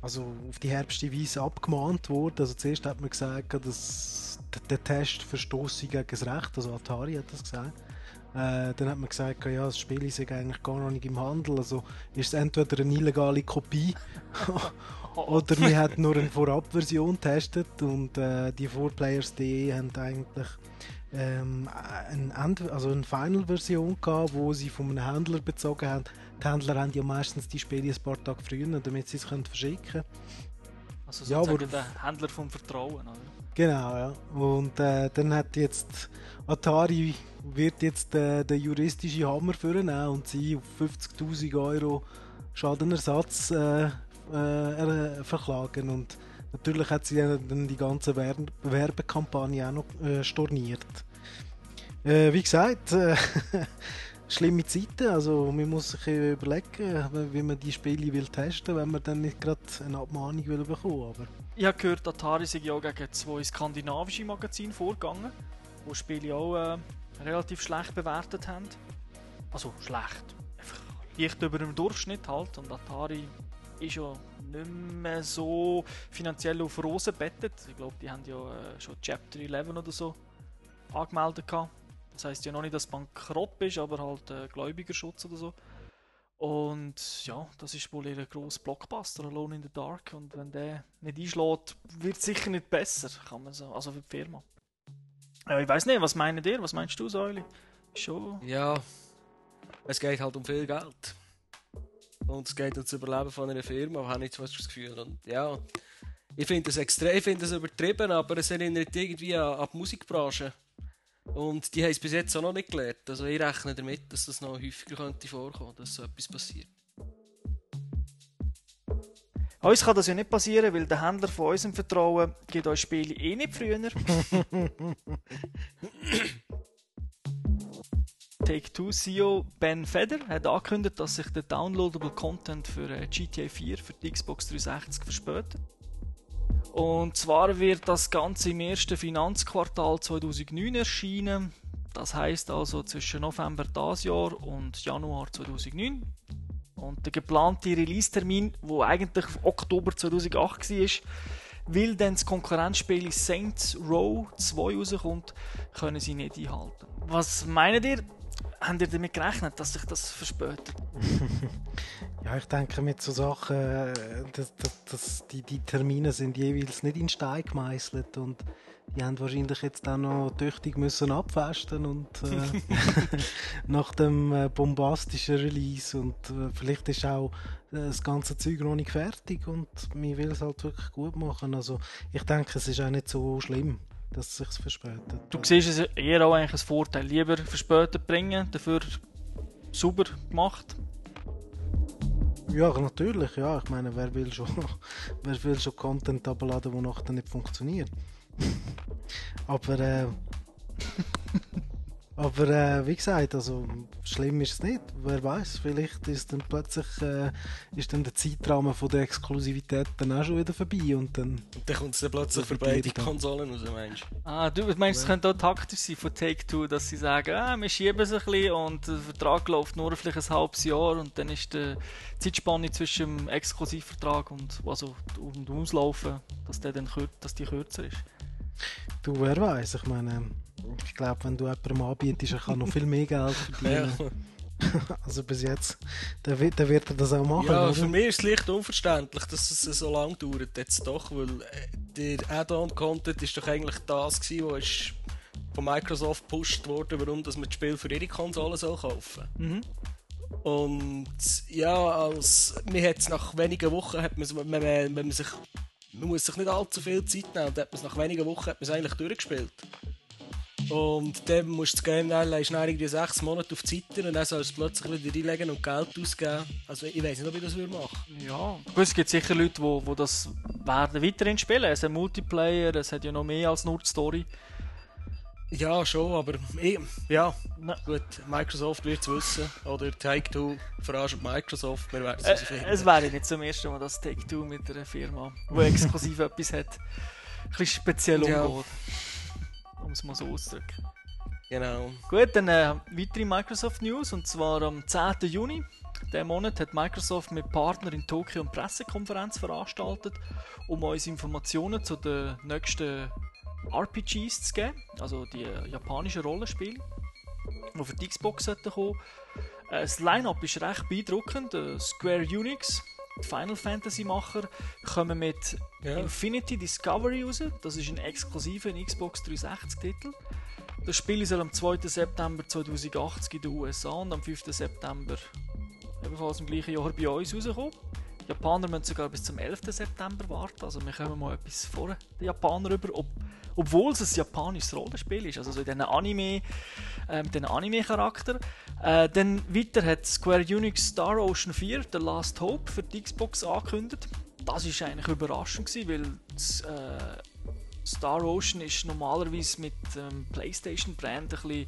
also auf die Herbstweise abgemahnt worden. Also zuerst hat man gesagt, dass der Test verstoße gegen das Recht, also Atari hat das gesagt. Äh, dann hat man gesagt, ja, das Spiel ist eigentlich gar noch nicht im Handel, also ist es entweder eine illegale Kopie oder man hat nur eine Vorabversion getestet und äh, die 4players.de haben eigentlich ähm, eine, End also eine Final-Version gehabt, wo sie von einem Händler bezogen haben. Die Händler haben ja meistens die Spiele ein paar Tage früher, damit sie es können verschicken können. Also Ja, sozusagen aber- der Händler vom Vertrauen, oder? Genau, ja. Und äh, dann hat jetzt Atari wird jetzt äh, den juristischen Hammer vornehmen und sie auf 50.000 Euro Schadenersatz äh, äh, er- verklagen. Und natürlich hat sie dann die ganze Werbe Werbekampagne auch noch äh, storniert. Äh, wie gesagt, äh, schlimme Zeiten. Also man muss sich überlegen, wie man die Spiele will testen, wenn man dann nicht gerade eine Abmahnung will bekommen. Aber Ich habe gehört, Atari sei ja gegen zwei skandinavische Magazine vorgegangen, die Spiele auch äh, relativ schlecht bewertet haben. Also schlecht. Einfach leicht über dem Durchschnitt halt. Und Atari ist ja nicht mehr so finanziell auf Rosen bettet. Ich glaube, die haben ja äh, schon Chapter 11 oder so angemeldet gehabt. Das heißt ja noch nicht, dass bankrott bist, aber halt äh, Gläubigerschutz oder so. Und ja, das ist wohl ihr grosser Blockbuster, Alone in the Dark. Und wenn der nicht einschlägt, wird es sicher nicht besser, kann man so, also für die Firma. Ja, ich weiß nicht, was meint ihr? Was meinst du, Säuli? Schon. Ja, es geht halt um viel Geld. Und es geht um das Überleben von einer Firma, habe ich jetzt das Gefühl. Und ja, ich finde das extrem, ich finde das übertrieben, aber es erinnert irgendwie an, an die Musikbranche. Und die haben es bis jetzt auch noch nicht gelernt. Also ich rechne damit, dass das noch häufiger könnte vorkommen, dass so etwas passiert. Uns kann das ja nicht passieren, weil der Händler von unserem Vertrauen gibt uns Spiele eh nicht früher. Take-Two CEO Ben Feder hat angekündigt, dass sich der downloadable Content für äh, GTA 4 für die Xbox 360 verspätet. Und zwar wird das Ganze im ersten Finanzquartal 2009 erscheinen. Das heißt also zwischen November dieses Jahr und Januar 2009. Und der geplante Release-Termin, wo eigentlich Oktober 2008 war, weil dann das Konkurrenzspiel Saints Row 2 rauskommt, können sie nicht einhalten. Was meint ihr? Habt ihr damit gerechnet, dass sich das verspätet? Ja, ich denke, mit so Sachen, äh, dass, dass, dass die, die Termine sind jeweils nicht in Stein gemeißelt und die haben wahrscheinlich jetzt auch noch tüchtig müssen abfesten und äh, nach dem äh, bombastischen Release und äh, vielleicht ist auch äh, das ganze Zeug noch nicht fertig und man will es halt wirklich gut machen. Also ich denke, es ist auch nicht so schlimm, dass es sich verspätet. Du siehst es eher auch eigentlich als Vorteil. Lieber verspätet bringen, dafür sauber gemacht. Ja, natürlich, ja. Ich meine, wer will schon, wer will schon Content abladen, der nachher nicht funktioniert? aber äh, aber äh, wie gesagt, also schlimm ist es nicht. Wer weiß, vielleicht ist dann plötzlich äh, ist dann der Zeitrahmen von der Exklusivität dann auch schon wieder vorbei und dann Und dann kommt es dann plötzlich für beide. Konsolen raus, meinst du? Ah, du meinst, es könnte auch taktisch sein von Take-Two, dass sie sagen, ah, wir schieben es ein bisschen und der Vertrag läuft nur vielleicht ein halbes Jahr und dann ist die Zeitspanne zwischen dem Exklusivvertrag und, also, und dem Auslaufen, dass, der dann dass die kürzer ist. du, wer weiß, ich meine, ich glaube, wenn du jemandem anbietest, er kann noch viel mehr Geld verdienen. also bis jetzt, dann wird, dann wird er das auch machen. Ja, oder? für mich ist es leicht unverständlich, dass es so lange dauert jetzt doch, weil äh, der Add-on-Content ist doch eigentlich das gewesen, was ist von Microsoft gepusht wurde, warum dass man das Spiel für ihre Konsole soll kaufen Mhm. Und ja, als mir hat es nach wenigen Wochen, hat man, wenn, man, wenn man sich, man muss sich nicht allzu viel Zeit nehmen, und hat man es nach wenigen Wochen hat man es eigentlich durchgespielt. Und dann musst du das Game dann, dann irgendwie sechs Monate auf die Seite und dann sollst du es plötzlich wieder reinlegen und Geld ausgeben. Also ich weiß nicht, ob ich das würde machen. Ja, gut, es gibt sicher Leute, die wo, wo das werden weiterhin spielen. Es hat Multiplayer, es hat ja noch mehr als nur die Story. Ja, schon, aber ich, ja, Na. gut, Microsoft wird es wissen. Oder Take-Two verarscht Microsoft, wir werden es Äh, es wäre nicht zum ersten Mal, dass Take-Two mit einer Firma, die exklusiv etwas hat, ein bisschen speziell Ja. Um es mal so auszudrücken. Genau. Gut, dann äh, weitere Microsoft News und zwar am 10. Juni. Diesen Monat hat Microsoft mit Partnern in Tokio eine Pressekonferenz veranstaltet, um uns Informationen zu den nächsten RPGs zu geben, also die äh, japanischen Rollenspiele, die für die Xbox kommen. Äh, das Line-Up ist recht beeindruckend. Äh, Square die Final Fantasy Macher, kommen mit Ja. Infinity Discovery raus. Das ist ein exklusiver Xbox 360-Titel. Das Spiel soll am 2. September 2080 in den USA und am 5. September ebenfalls im gleichen Jahr bei uns rauskommen. Die Japaner müssen sogar bis zum 11. September warten, also wir kommen mal etwas vor den Japanern rüber, ob, obwohl es ein japanisches Rollenspiel ist, also so in diesen Anime, äh, diesem Anime-Charakter. Äh, dann weiter hat Square Enix Star Ocean 4, The Last Hope, für die Xbox angekündigt. Das war eigentlich überraschend, gewesen, weil das, äh, Star Ocean ist normalerweise mit dem PlayStation-Brand ein bisschen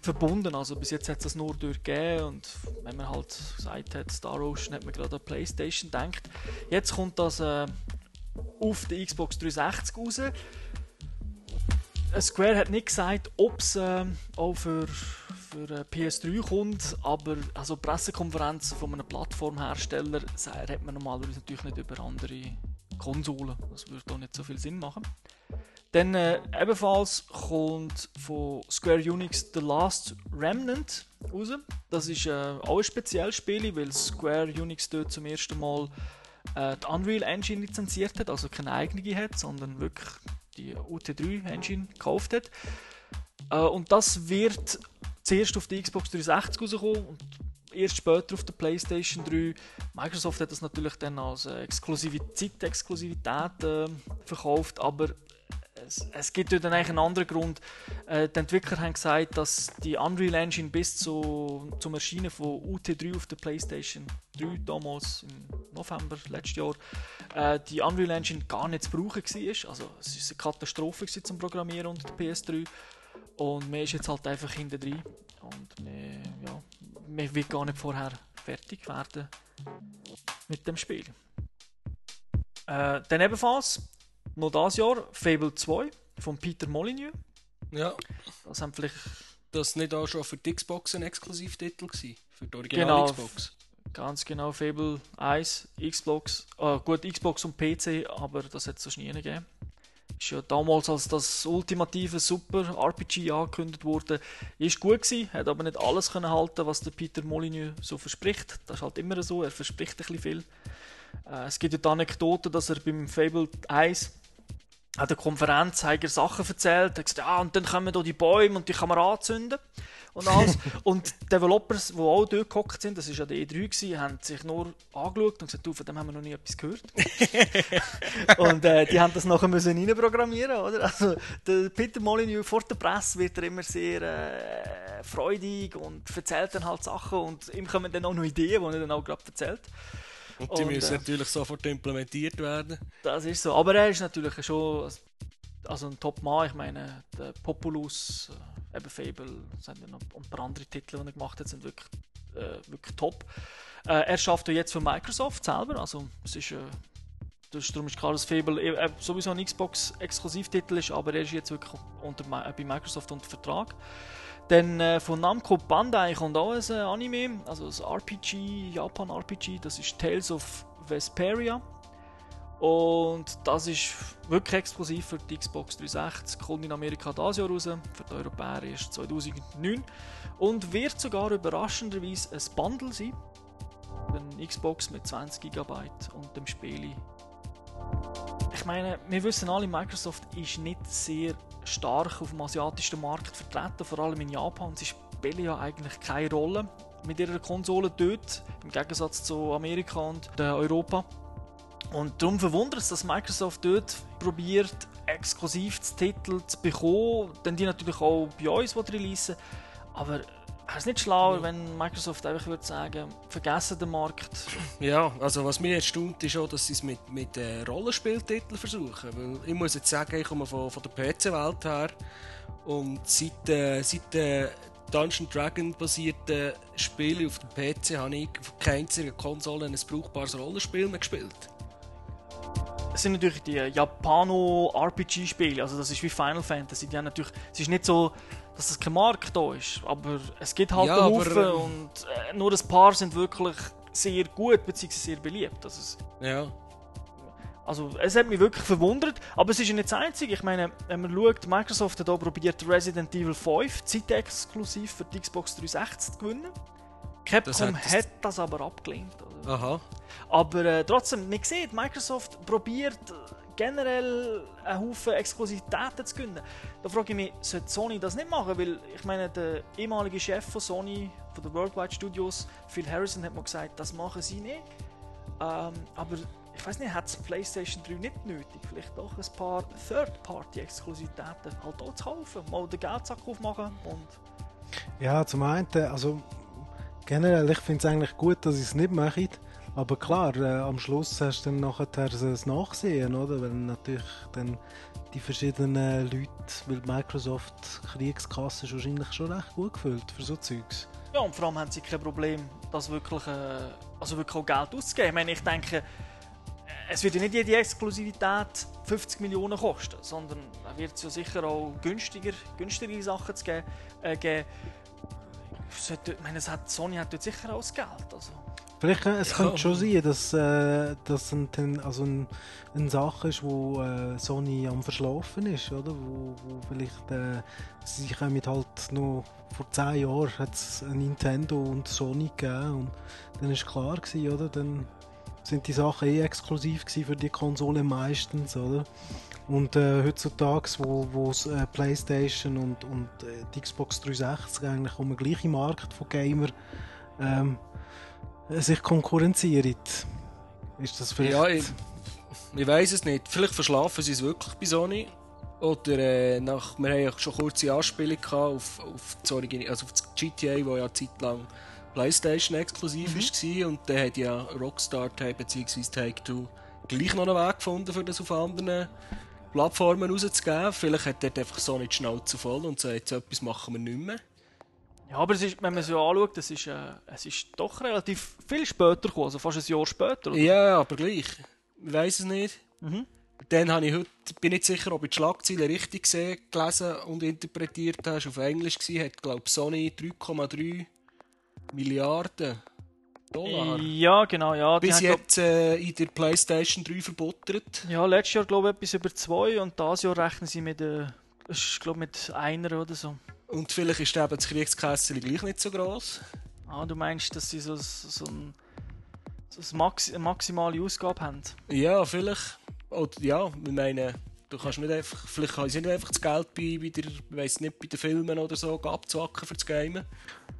verbunden. Also bis jetzt hat es das nur durchgegeben und wenn man halt gesagt hat, Star Ocean, hat man gerade an PlayStation gedacht. Jetzt kommt das äh, auf der Xbox 360 raus. Äh, Square hat nicht gesagt, ob es äh, auch für, für äh, PS3 kommt, aber also Pressekonferenzen von einem Plattformhersteller hat man normalerweise natürlich nicht über andere Konsolen. Das würde auch nicht so viel Sinn machen. Dann äh, ebenfalls kommt von Square Enix The Last Remnant raus. Das ist äh, auch ein spezielles Spiel, weil Square Enix dort zum ersten Mal äh, die Unreal Engine lizenziert hat, also keine eigene hat, sondern wirklich die UT3 Engine gekauft hat. Äh, und das wird zuerst auf der Xbox 360 rauskommen und erst später auf der PlayStation 3. Microsoft hat das natürlich dann als äh, Exklusivi Zeitexklusivität äh, verkauft, aber es, es gibt ja eigentlich einen anderen Grund. Äh, die Entwickler haben gesagt, dass die Unreal Engine bis zu, zum Erscheinen von UT3 auf der PlayStation 3 damals im November letztes Jahr äh, die Unreal Engine gar nicht zu brauchen war. Also es ist eine Katastrophe zum Programmieren unter der PS3 und man ist jetzt halt einfach hinten drin und man, ja, man will gar nicht vorher fertig werden mit dem Spiel. Äh, dann ebenfalls noch dieses Jahr Fable 2 von Peter Molyneux. Ja, Das haben vielleicht das nicht auch schon für die Xbox ein Exklusivtitel gewesen? Für die Original Genau. Xbox? ganz genau Fable 1, Xbox, äh, gut Xbox und PC, aber das hat es sonst nie gegeben. ist ja damals als das ultimative Super RPG angekündigt wurde, ist gut gewesen, hat aber nicht alles können halten, was der Peter Molyneux so verspricht. Das ist halt immer so, er verspricht ein bisschen viel. Äh, es gibt ja die Anekdote, dass er beim Fable 1 an der Konferenz hat er Sachen erzählt, er hat gesagt, ja, und dann kommen da die Bäume und die kann man anzünden und alles. und die Developers, die auch dort gehockt sind, das war ja der E3, gewesen, haben sich nur angeschaut und gesagt, du, von dem haben wir noch nie etwas gehört. und äh, die haben das nachher müssen reinprogrammieren, oder? Also, der Peter Molyneux vor der Presse wird er immer sehr äh, freudig und erzählt dann halt Sachen und ihm kommen dann auch noch Ideen, die er dann auch gerade erzählt. Und die Und, müssen äh, natürlich sofort implementiert werden. Das ist so. Aber er ist natürlich schon also ein Top-Mann. Ich meine, der Populus, äh, eben Fable, noch ein paar andere Titel, die er gemacht hat, sind wirklich, äh, wirklich top. Äh, er schafft ja jetzt für Microsoft selber. Also es ist, äh, das ist, darum ist klar, dass Fable äh, sowieso ein Xbox-Exklusivtitel ist, aber er ist jetzt wirklich unter, äh, bei Microsoft unter Vertrag. Dann äh, von Namco Bandai kommt auch ein äh, Anime, also ein RPG, Japan-RPG, das ist Tales of Vesperia. Und das ist wirklich exklusiv für die Xbox 360, kommt in Amerika dieses Jahr raus, für die Europäer erst 2009 und wird sogar überraschenderweise ein Bundle sein. Eine Xbox mit 20 GB und dem Spiel. Meine, wir wissen alle, Microsoft ist nicht sehr stark auf dem asiatischen Markt vertreten, vor allem in Japan. Sie spielen ja eigentlich keine Rolle mit ihrer Konsole dort, im Gegensatz zu Amerika und äh, Europa. Und darum verwundert es, dass Microsoft dort probiert, exklusiv Titel zu bekommen, dann die natürlich auch bei uns releasen aber es ist nicht schlauer, wenn Microsoft einfach würde sagen, vergessen den Markt. Ja, also was mich erstaunt ist auch, dass sie es mit, mit äh, Rollenspieltiteln versuchen. Weil ich muss jetzt sagen, ich komme von, von der PC-Welt her und seit, äh, seit äh, Dungeon Dragon basierten Spielen auf dem PC habe ich auf keiner einzigen Konsole ein brauchbares Rollenspiel mehr gespielt. Es sind natürlich die Japano-RPG-Spiele, also das ist wie Final Fantasy. Die haben natürlich, es ist nicht so, dass es kein Markt da ist, aber es gibt halt Ja, einen Haufen ähm, und äh, nur ein paar sind wirklich sehr gut bzw. sehr beliebt. Also es, Ja. Also, es hat mich wirklich verwundert, aber es ist ja nicht das Einzige. Ich meine, wenn man schaut, Microsoft hat hier probiert, Resident Evil 5 zeitexklusiv für die Xbox 360 zu gewinnen. Capcom Das hat das- aber abgelehnt. Aha. Aber äh, trotzdem, man sieht, Microsoft probiert generell einen Haufen Exklusivitäten zu gewinnen. Da frage ich mich, sollte Sony das nicht machen? Weil ich meine, der ehemalige Chef von Sony, von den Worldwide Studios, Phil Harrison, hat mal gesagt, das machen sie nicht. Ähm, aber ich weiß nicht, hat es PlayStation 3 nicht nötig, vielleicht doch ein paar Third-Party-Exklusivitäten halt auch zu kaufen, mal den Geldsack aufmachen und Ja, zum einen, also generell, ich finde es eigentlich gut, dass ich es nicht mache. Aber klar, äh, am Schluss hast du dann nachher das Nachsehen, oder? Weil natürlich dann die verschiedenen Leute, weil Microsoft Kriegskasse ist wahrscheinlich schon recht gut gefüllt für so Zeugs. Ja, und vor allem haben sie kein Problem, das wirklich, äh, also wirklich auch Geld auszugeben. Ich meine, ich denke, äh, es wird ja nicht jede Exklusivität 50 Millionen kosten, sondern da wird es ja sicher auch günstiger, günstigere Sachen zu geben. Äh, geben. Ich meine, es hat, Sony hat dort sicher auch das Geld. Also. Vielleicht äh, es Ja. könnte schon sein, dass äh, das ein, also ein, eine Sache ist, wo äh, Sony am Verschlafen ist, oder? Wo, wo vielleicht äh, sie kommen halt noch vor 10 Jahren hat es Nintendo und Sony gegeben und dann ist klar gewesen, oder? Dann sind die Sachen eh exklusiv gewesen für die Konsole meistens, oder? Und äh, heutzutage, wo, wo äh, Playstation und, und äh, die Xbox 360 eigentlich um den gleichen Markt von Gamer ähm, sich konkurrenzieren. Ist das vielleicht... Ja, ich, ich weiß es nicht. Vielleicht verschlafen sie es wirklich bei Sony. Oder äh, nach, wir haben ja schon kurze Anspielung gehabt auf, auf, das Origin, also auf das GTA, wo ja eine Zeit lang PlayStation exklusiv war. Und dann hat ja Rockstar bzw. Take-Two gleich noch einen Weg gefunden, für das auf anderen Plattformen rauszugeben. Vielleicht hat dort einfach Sony die Schnauze voll und sagt, so etwas machen wir nicht mehr. Ja, aber es ist, wenn man es so anschaut, es ist, äh, es ist doch relativ viel später gekommen, also fast ein Jahr später. oder? Ja, aber gleich. Ich weiß es nicht. Mhm. Dann habe ich heute, bin nicht sicher, ob ich die Schlagzeilen richtig gesehen, gelesen und interpretiert habe. War auf Englisch, gewesen, hat, glaube Sony 3,3 Milliarden Dollar. Ja, genau, ja. Die Bis jetzt äh, in der PlayStation 3 verbuttert. Ja, letztes Jahr glaube ich etwas über zwei und dieses Jahr rechnen sie mit, äh, ich glaube mit einer oder so. Und vielleicht ist eben das Kriegskessel gleich nicht so gross. Ah, du meinst, dass sie so, so, ein, so ein Maxi eine maximale Ausgabe haben? Ja, vielleicht. Oder ja, ich meine, du kannst nicht einfach, vielleicht können sie nicht einfach das Geld bei, bei, der, ich weiss nicht, bei den Filmen oder so abzwacken für das Gamen.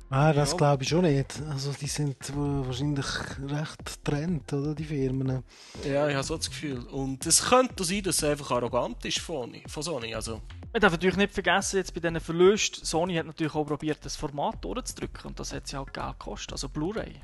Ah, das Ja. glaube ich schon nicht. Also die sind wa- wahrscheinlich recht getrennt, oder, die Firmen. Ja, ich habe so das Gefühl. Und es könnte sein, dass es einfach arrogant ist von, von Sony. Also, Man darf natürlich nicht vergessen, jetzt bei diesen Verlusten, Sony hat natürlich auch probiert, das Format durchzudrücken und das hat sie halt Geld gekostet, also Blu-ray.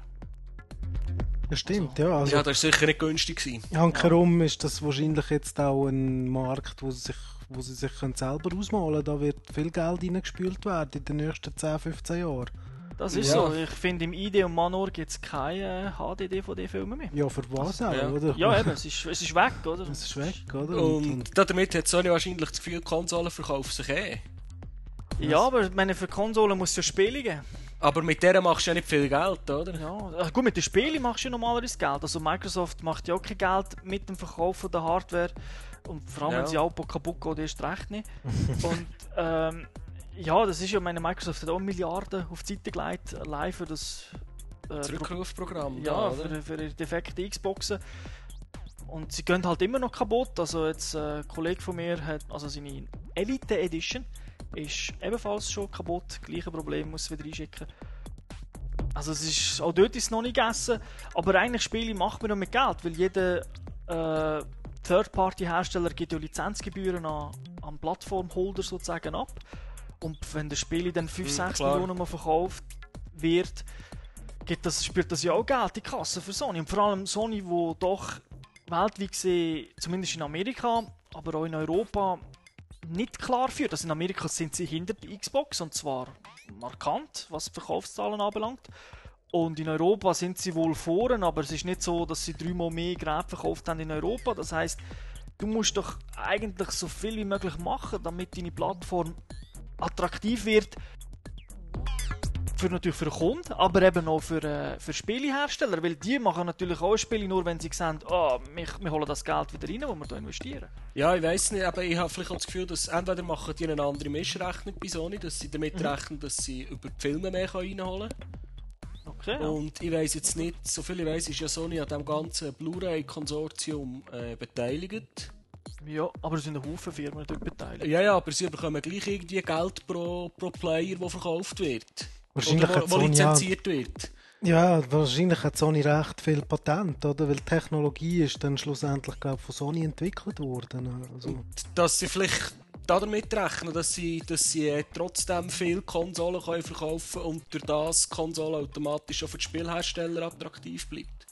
Das stimmt, ja. Also, ja, das war sicher nicht günstig. Gewesen. Hankerum ist das wahrscheinlich jetzt auch ein Markt, wo sie sich, wo sie sich können selber ausmalen können. Da wird viel Geld reingespült werden in den nächsten 10, 15 Jahren. Das ist Ja. so. Ich finde, im ID und Manor gibt es keine HD-DVD-Filme mehr. Ja, für was auch, Ja. oder? Ja, eben, es ist, es ist weg, oder? Es ist weg, oder? Und damit hat Sony wahrscheinlich das Gefühl, Konsolen verkaufen sich eh. Ja, aber meine, für Konsolen muss es ja Spiele geben. Aber mit der machst du ja nicht viel Geld, oder? Ja, äh, gut, mit den Spielen machst du ja normalerweise Geld. Also Microsoft macht ja auch kein Geld mit dem Verkauf von der Hardware. Und vor allem, Ja. wenn sie auch kaputt geht, erst recht nicht. Und ähm, ja, das ist ja, meine Microsoft hat auch Milliarden auf die Seite gelegt, allein für das äh, Zurückrufprogramm. ja, da, oder? für, für die defekte Xboxen. Und sie gehen halt immer noch kaputt. Also jetzt äh, ein Kollege von mir hat, also seine Elite Edition ist ebenfalls schon kaputt. Gleiche Problem, muss wieder einschicken. Also es ist, auch dort ist es noch nicht gegessen. Aber eigentlich Spiele macht man noch mit Geld, weil jeder äh, Third-Party-Hersteller gibt ja Lizenzgebühren an, an Plattformholder sozusagen ab. Und wenn das Spiel dann 5, Mhm, 6 klar. Millionen Mal verkauft wird, gibt das, spürt das ja auch Geld in die Kasse für Sony. Und vor allem Sony, wo doch weltweit gesehen, zumindest in Amerika, aber auch in Europa, nicht klar führt. Also in Amerika sind sie hinter der Xbox und zwar markant, was die Verkaufszahlen anbelangt. Und in Europa sind sie wohl vorn, aber es ist nicht so, dass sie dreimal mehr Geräte verkauft haben in Europa. Das heißt, du musst doch eigentlich so viel wie möglich machen, damit deine Plattform attraktiv wird. Für natürlich für den Kunden, aber eben auch für, äh, für Spielehersteller, weil die machen natürlich auch Spiele nur, wenn sie sehen, oh, wir, wir holen das Geld wieder rein, das wir hier investieren. Ja, ich weiß nicht, aber ich habe vielleicht auch das Gefühl, dass entweder machen die eine andere Mischrechnung bei Sony, dass sie damit Mhm. rechnen, dass sie über die Filme mehr reinholen Okay, ja. können. Und ich weiß jetzt nicht, so viel ich weiß, ist ja Sony an dem ganzen Blu-ray-Konsortium äh, beteiligt. Ja, aber es sind ein Haufen Firmen dort beteiligt. Ja, ja, aber sie bekommen gleich irgendwie Geld pro, pro Player, der verkauft wird. Wahrscheinlich Oder wo, wo lizenziert wird. Ja, wahrscheinlich hat Sony recht viel Patent, oder? Weil die Technologie ist dann schlussendlich, glaube ich, von Sony entwickelt worden. Also, Dass sie vielleicht damit rechnen, dass sie, dass sie äh, trotzdem viele Konsolen können verkaufen und durch das die Konsole automatisch auch für die Spielhersteller attraktiv bleibt.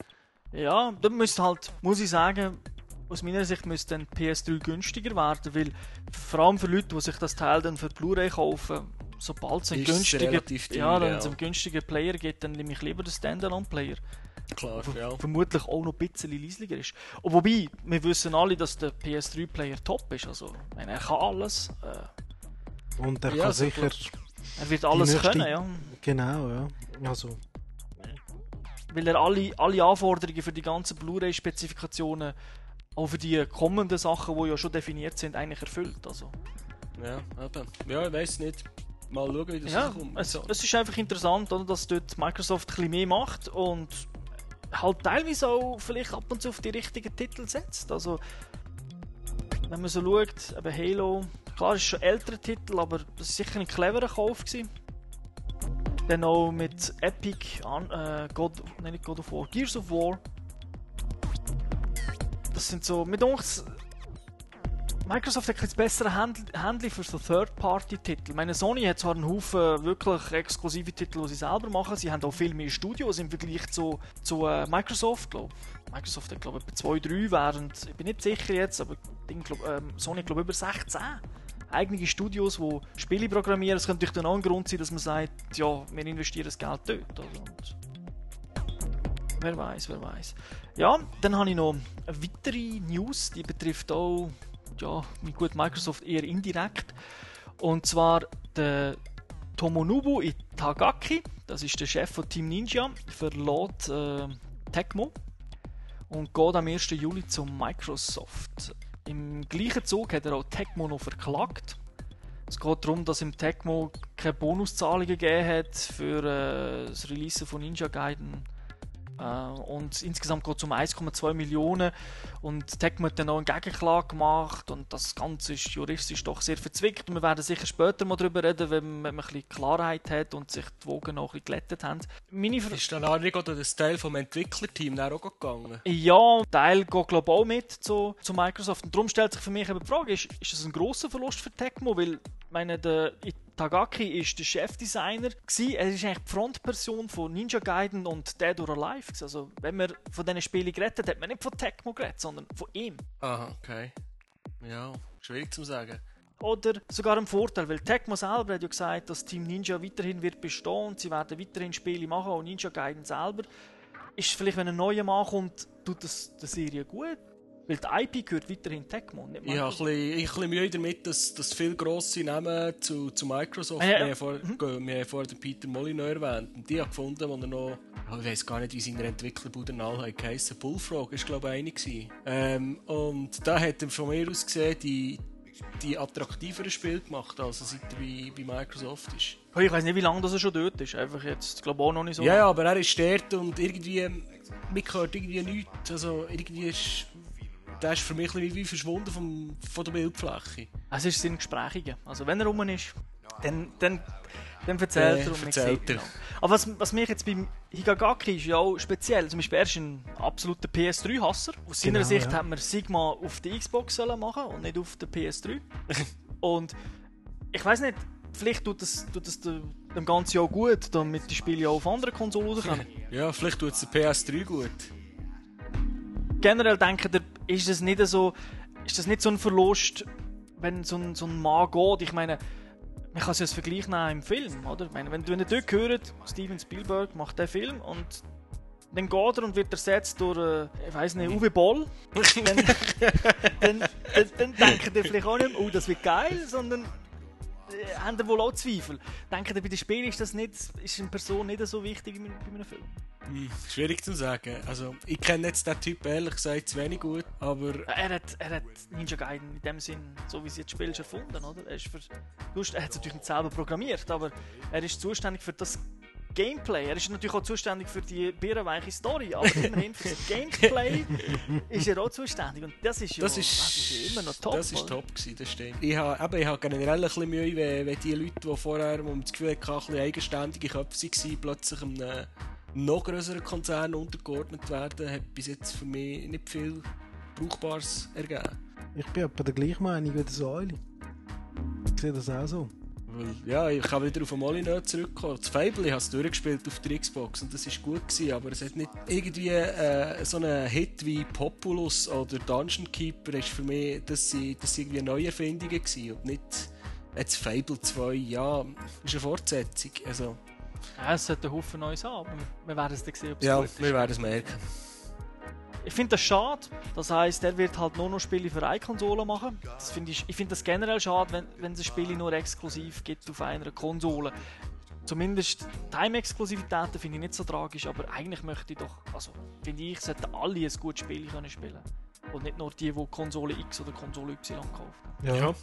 Ja, dann müsste halt, muss ich sagen, aus meiner Sicht müsste dann PS3 günstiger werden, weil vor allem für Leute, die sich das Teil dann für Blu-ray kaufen, sobald es einen günstigen, ja, wenn ja. es einen günstigen Player gibt, dann nehme ich lieber den Standalone-Player. Klar, ja. Vermutlich auch noch ein bisschen leislicher ist. Und wobei, wir wissen alle, dass der PS3-Player top ist. Also, ich meine, er kann alles. Äh, und er Ja, kann sicher. er wird alles nächste- können, ja. Genau, ja. Also, Weil er alle, alle Anforderungen für die ganzen Blu-ray-Spezifikationen, auch für die kommenden Sachen, die ja schon definiert sind, eigentlich erfüllt. Also, Ja, eben. Ja, ich weiß nicht. Mal schauen, wie das ja, kommt. es, So. es ist einfach interessant, oder, dass dort Microsoft ein bisschen mehr macht und halt teilweise auch vielleicht ab und zu auf die richtigen Titel setzt. Also, wenn man so schaut, eben Halo, klar, ist schon ein älterer Titel, aber das ist sicher ein cleverer Kauf gewesen. Dann auch mit Epic, äh, God, nein, nicht God of War, Gears of War. Das sind so, mit uns, Microsoft hat ein bisschen bessere Hand- Handling für so Third-Party-Titel. Meine, Sony hat zwar einen Haufen wirklich exklusive Titel, die sie selber machen. Sie haben auch viel mehr Studios im Vergleich zu, zu äh, Microsoft, glaube Microsoft hat, glaube ich, etwa 2, 3, während, ich bin nicht sicher jetzt, aber Ding, glaub, ähm, Sony, glaube über 16 eigene Studios, die Spiele programmieren. Das könnte natürlich dann auch ein Grund sein, dass man sagt, ja, wir investieren das Geld dort. Also, wer weiß, wer weiß. Ja, dann habe ich noch eine weitere News, die betrifft auch ja, mit gut Microsoft eher indirekt. Und zwar der Tomonobu Itagaki, das ist der Chef von Team Ninja, verlässt äh, Tecmo und geht am 1. Juli zu Microsoft. Im gleichen Zug hat er auch Tecmo noch verklagt. Es geht darum, dass im Tecmo keine Bonuszahlungen gegeben hat für äh, das Release von Ninja Gaiden und insgesamt geht es um 1,2 Millionen. Und Tecmo hat dann noch eine Gegenklage gemacht. Und das Ganze ist juristisch doch sehr verzwickt. Und wir werden sicher später mal darüber reden, wenn man, ein bisschen Klarheit hat und sich die Wogen noch ein bisschen glättet haben. Meine ist dann auch nicht oder das Teil vom Entwicklerteam auch gegangen? Ja, Teil geht glaube auch mit zu, zu Microsoft. Und darum stellt sich für mich eben die Frage, ist, ist das ein grosser Verlust für Tecmo, weil meine, der Tagaki ist der Chefdesigner gewesen. Er ist eigentlich die Frontperson von Ninja Gaiden und Dead or Alive. Also wenn man von diesen Spielen geredet hat, hat man nicht von Tecmo geredet, sondern von ihm. Aha, okay. Ja, schwierig zu sagen. Oder sogar ein Vorteil, weil Tecmo selber hat ja gesagt, dass Team Ninja weiterhin wird bestehen und sie werden weiterhin Spiele machen, auch Ninja Gaiden selber. Ist vielleicht, wenn ein neuer Mann kommt, tut das der Serie gut? Weil die IP gehört weiterhin Tecmo. Nicht ich habe ein bisschen Mühe damit, dass, dass viele grosse Namen zu, zu Microsoft. Ah, ja. Wir, haben vor, mhm. wir haben vorhin den Peter Molyneux erwähnt. Und die habe gefunden, wo er noch. Ich weiß gar nicht, wie seine Entwicklerbude geheißen Bullfrog ist, glaube ich, eine. Ähm, und da hat er von mir aus gesehen, die, die attraktiveren Spiele gemacht, als er seit er bei, bei Microsoft ist. Ich weiß nicht, wie lange das er schon dort ist. Einfach jetzt, glaube auch noch nicht so. Ja, ja, aber er ist dort und irgendwie. Mir gehört irgendwie nichts. Also irgendwie ist der ist für mich ein wie verschwunden vom, von der Bildfläche. Es ist sein Gesprächigen. Also wenn er rum ist, dann, dann, dann erzählt er um erzählt er. Aber was, was mich jetzt beim Higagaki ist ja auch speziell. Zum Beispiel er ist ein absoluter PS3-Hasser. Aus seiner genau, Sicht ja. hat man Sigma auf der Xbox sollen machen und nicht auf der PS3. und ich weiß nicht, vielleicht tut das, tut das dem, Ganzen ja auch gut, damit die Spiele auch auf anderen Konsolen rauskommen. Ja, vielleicht tut es der PS3 gut generell denke ich, ist das nicht so, ist das nicht so ein Verlust, wenn so ein, so ein Mann geht? Ich meine, man kann es ja als Vergleich nehmen im Film, oder? Ich meine, wenn du dort hört, Steven Spielberg macht den Film und dann geht er und wird ersetzt durch, äh, ich weiß nicht, Uwe Boll, dann, dann, dann, dann denkt er vielleicht auch nicht, oh, das wird geil, sondern haben ihr wohl auch Zweifel. Denkt ihr, bei den Spielen ist das nicht, ist eine Person nicht so wichtig wie bei einem Film? Hm, schwierig zu sagen. Also, ich kenne jetzt den Typ ehrlich gesagt zu wenig gut, aber... Er hat, er hat Ninja Gaiden in dem Sinn, so wie sie jetzt spielst, erfunden, oder? Er, ist für, er hat es natürlich nicht selber programmiert, aber er ist zuständig für das Gameplay. Er ist natürlich auch zuständig für die bärenweiche Story, aber immerhin für das Gameplay ist er auch zuständig. Und das ist ja, das ist, das ist immer noch top. Das ist top gewesen, das stimmt. Ich habe, ich habe generell ein bisschen Mühe, wenn, wenn die Leute, die vorher, wo man das Gefühl hatte, ein bisschen eigenständige Köpfe waren, plötzlich einem noch größeren Konzern untergeordnet werden, hat bis jetzt für mich nicht viel Brauchbares ergeben. Ich bin etwa der gleichen Meinung wie der Säule. Ich sehe das auch so. Weil, ja, ich kann wieder auf Molyneux zurückkommen. Das Fable hast du durchgespielt auf der Xbox und das war gut gewesen, aber es hat nicht irgendwie äh, so einen Hit wie Populous oder Dungeon Keeper ist für mich, das sind, das sind irgendwie Neuerfindungen gewesen und nicht jetzt Fable 2, ja, ist eine Fortsetzung. Also, ja, es sollte ein Haufen Neues haben, aber wir werden es dann sehen, ob es ja, gut ist. Ja, wir werden es merken. Ich finde das schade. Das heisst, er wird halt nur noch Spiele für eine Konsole machen. Das find ich ich finde das generell schade, wenn, wenn es Spiele nur exklusiv gibt auf einer Konsole. Zumindest Time-Exklusivitäten finde ich nicht so tragisch, aber eigentlich möchte ich doch, also finde ich, sollten alle ein gutes Spiel können spielen Und nicht nur die, die Konsole X oder Konsole Y kaufen. Ja. ja.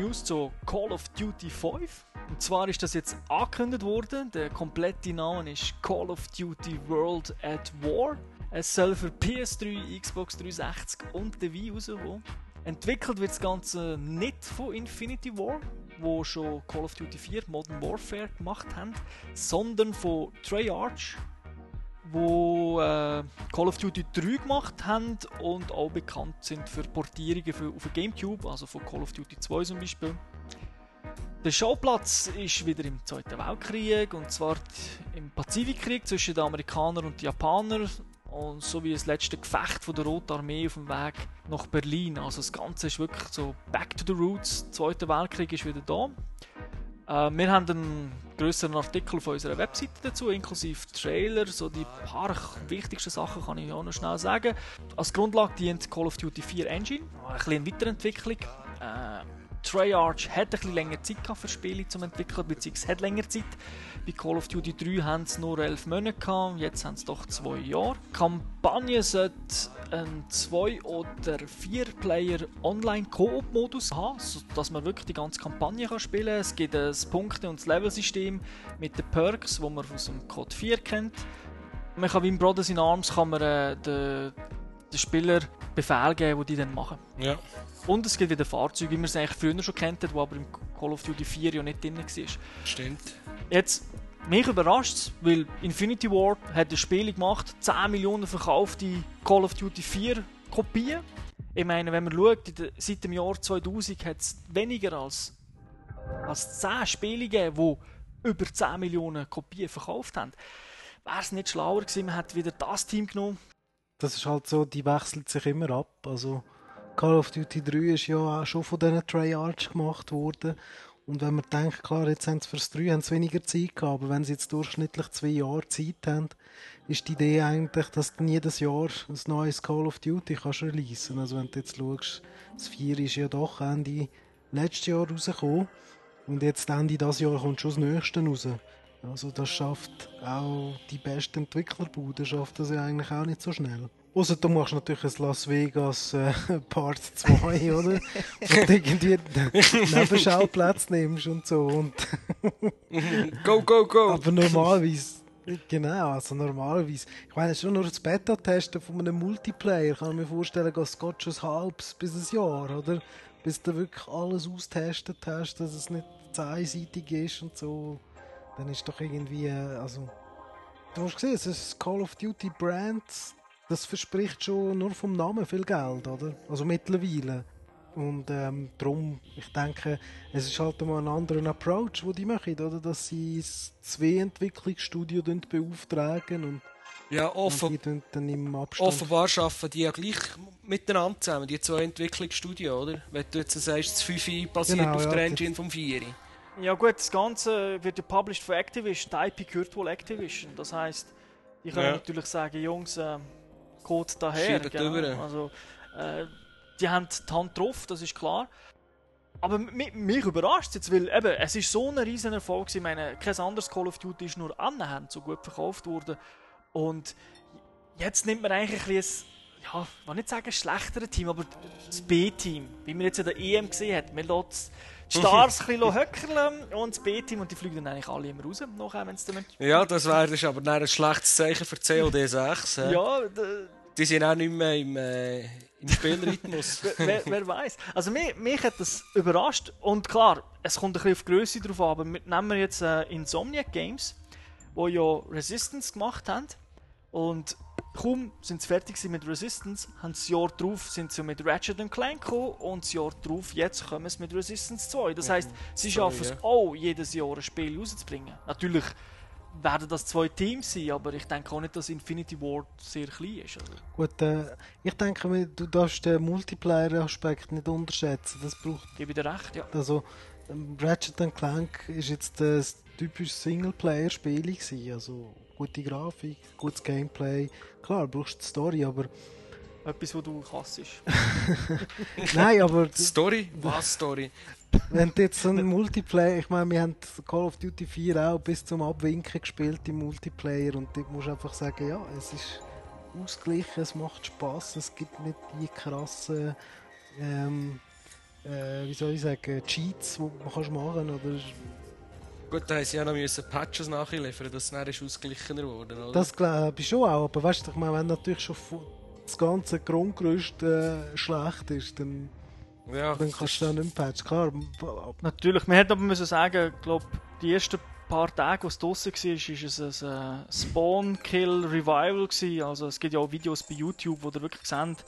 News zu Call of Duty 5. Und zwar ist das jetzt angekündigt worden. Der komplette Name ist Call of Duty World at War. Es soll für PS3, Xbox 360 und die Wii rauskommen. Entwickelt wird das Ganze nicht von Infinity War, wo schon Call of Duty 4 Modern Warfare gemacht haben, sondern von Treyarch, wo äh, Call of Duty 3 gemacht haben und auch bekannt sind für Portierungen für, auf Gamecube, also von Call of Duty 2 zum Beispiel. Der Schauplatz ist wieder im Zweiten Weltkrieg und zwar im Pazifikkrieg zwischen den Amerikanern und den Japanern und so wie das letzte Gefecht von der Roten Armee auf dem Weg nach Berlin. Also das Ganze ist wirklich so back to the roots. Der Zweite Weltkrieg ist wieder da. Äh, wir haben einen größeren Artikel auf unserer Webseite dazu, inklusive Trailer. So die paar wichtigsten Sachen kann ich auch noch schnell sagen. Als Grundlage dient Call of Duty 4 Engine, ein bisschen eine Weiterentwicklung. Treyarch hat ein bisschen länger Zeit gehabt für Spiele zum entwickeln, beziehungsweise hat länger Zeit. Bei Call of Duty 3 haben sie nur 11 Monate gehabt, jetzt haben sie doch 2 Jahre. Die Kampagne sollte einen 2- oder 4-Player Online-Koop-Modus haben, sodass man wirklich die ganze Kampagne kann spielen kann. Es gibt ein Punkte- und Level-System mit den Perks, die man aus dem Code 4 kennt. Man kann wie im Brothers in Arms kann man, äh, den, den Spieler Befehl geben, die die dann machen. Ja. Und es gibt wieder Fahrzeuge, wie man es eigentlich früher schon kennt, wo aber im Call of Duty 4 ja nicht drin war. Stimmt. Jetzt, mich überrascht es, weil Infinity Ward hat ein Spiel gemacht, 10 Millionen verkaufte Call of Duty 4 Kopien. Ich meine, wenn man schaut, seit dem Jahr 2000 hat es weniger als, als 10 Spiele gegeben, die über 10 Millionen Kopien verkauft haben. Wäre es nicht schlauer gewesen, man hätte wieder das Team genommen, Das ist halt so, die wechselt sich immer ab. Also Call of Duty 3 ist ja auch schon von diesen Treyarch gemacht worden. Und wenn man denkt, klar, jetzt haben sie fürs 3 haben sie weniger Zeit gehabt, aber wenn sie jetzt durchschnittlich zwei Jahre Zeit haben, ist die Idee eigentlich, dass du jedes Jahr ein neues Call of Duty kannst releasen. Also wenn du jetzt schaust, das 4 ist ja doch Ende letztes Jahr rausgekommen und jetzt Ende dieses Jahr kommt schon das nächste raus. Also das schafft auch die besten Entwicklerbude, schafft das ja eigentlich auch nicht so schnell. Außer du machst natürlich ein Las Vegas äh, Part 2, oder? Und irgendwie einen Nebenschauplatz nimmst und so. Und Go, go, go! aber normalerweise, genau, also normalerweise, ich meine, schon nur das Beta-Testen von einem Multiplayer, kann ich mir vorstellen, es geht schon ein halbes bis ein Jahr, oder? Bis du wirklich alles austestet hast, dass es nicht zu einseitig ist und so. Dann ist doch irgendwie, äh, also, du hast gesehen, es ist Call of Duty Brand, das verspricht schon nur vom Namen viel Geld, oder? Also mittlerweile. Und ähm, darum, ich denke, es ist halt mal ein anderer Approach, den die machen, oder? Dass sie zwei Entwicklungsstudio beauftragen und, Ja, offen, offenbar arbeiten die ja gleich miteinander zusammen, die zwei Entwicklungsstudien, oder? Wenn du jetzt sagst, das 5 basiert Genau, auf ja, der Engine vom 4. Ja gut, das Ganze wird ja published von Activision. Die IP gehört wohl Activision. Das heisst, die können Ja. natürlich sagen, Jungs, äh, Code daher. Genau. Also, äh, die haben die Hand drauf, das ist klar. Aber mi- mich überrascht es jetzt, weil eben, es ist so ein riesen Erfolg. Ich meine, kein anderes Call of Duty ist nur annähernd so gut verkauft worden. Und jetzt nimmt man eigentlich ein bisschen, ein, ja, ich will nicht sagen ein schlechteres Team, aber das B-Team, wie man jetzt in der EM gesehen hat. Man lässt Stars ein bisschen höckeln und das B-Team und die fliegen dann eigentlich alle immer raus, nachher, wenn es dann... Ja, das wäre ist aber dann ein schlechtes Zeichen für COD 6. hä? Ja, d- Die sind auch nicht mehr im, äh, im Spielrhythmus. wer, wer weiß. Also mich, mich hat das überrascht und klar, es kommt ein bisschen auf die Größe drauf an, aber nehmen wir jetzt äh, Insomniac Games, wo ja Resistance gemacht haben und kaum sind sie fertig mit Resistance, haben das Jahr drauf sind sie mit Ratchet Clank gekommen und das Jahr drauf jetzt kommen sie mit Resistance 2. Das heisst, sie schaffen es auch, jedes Jahr ein Spiel rauszubringen. Natürlich werden das zwei Teams sein, aber ich denke auch nicht, dass Infinity Ward sehr klein ist. Also. Gut, äh, ich denke, du darfst den Multiplayer-Aspekt nicht unterschätzen. Das braucht Gebe ich dir recht, ja. Also, ähm, Ratchet Clank ist jetzt äh, ein typisches Singleplayer-Spiel. Also, gute Grafik, gutes Gameplay. Klar, du brauchst die Story, aber... Etwas, wo du hassest. Nein, aber Story? Was Story? wenn du jetzt so einen Multiplayer... Ich meine, wir haben Call of Duty 4 auch bis zum Abwinken gespielt im Multiplayer und dort musst du einfach sagen, ja, es ist ausgeglichen, es macht Spaß, es gibt nicht die krassen... Ähm, äh, wie soll ich sagen, Cheats, die man kannst machen oder Gut, da haben sie ja noch müssen Patches nachliefern, dass es dann ist ausgeglichener wurde, oder? Das glaube ich schon auch, aber weißt du, ich meine, wenn natürlich schon das ganze Grundgerüst äh, schlecht ist, dann, ja, dann kannst du da nicht mehr patchen. Klar, Natürlich, man hätte aber müssen sagen, ich glaube, die ersten paar Tage, als es draussen war, war es ein äh, Spawn-Kill-Revival. Also es gibt ja auch Videos bei YouTube, wo ihr wirklich seht,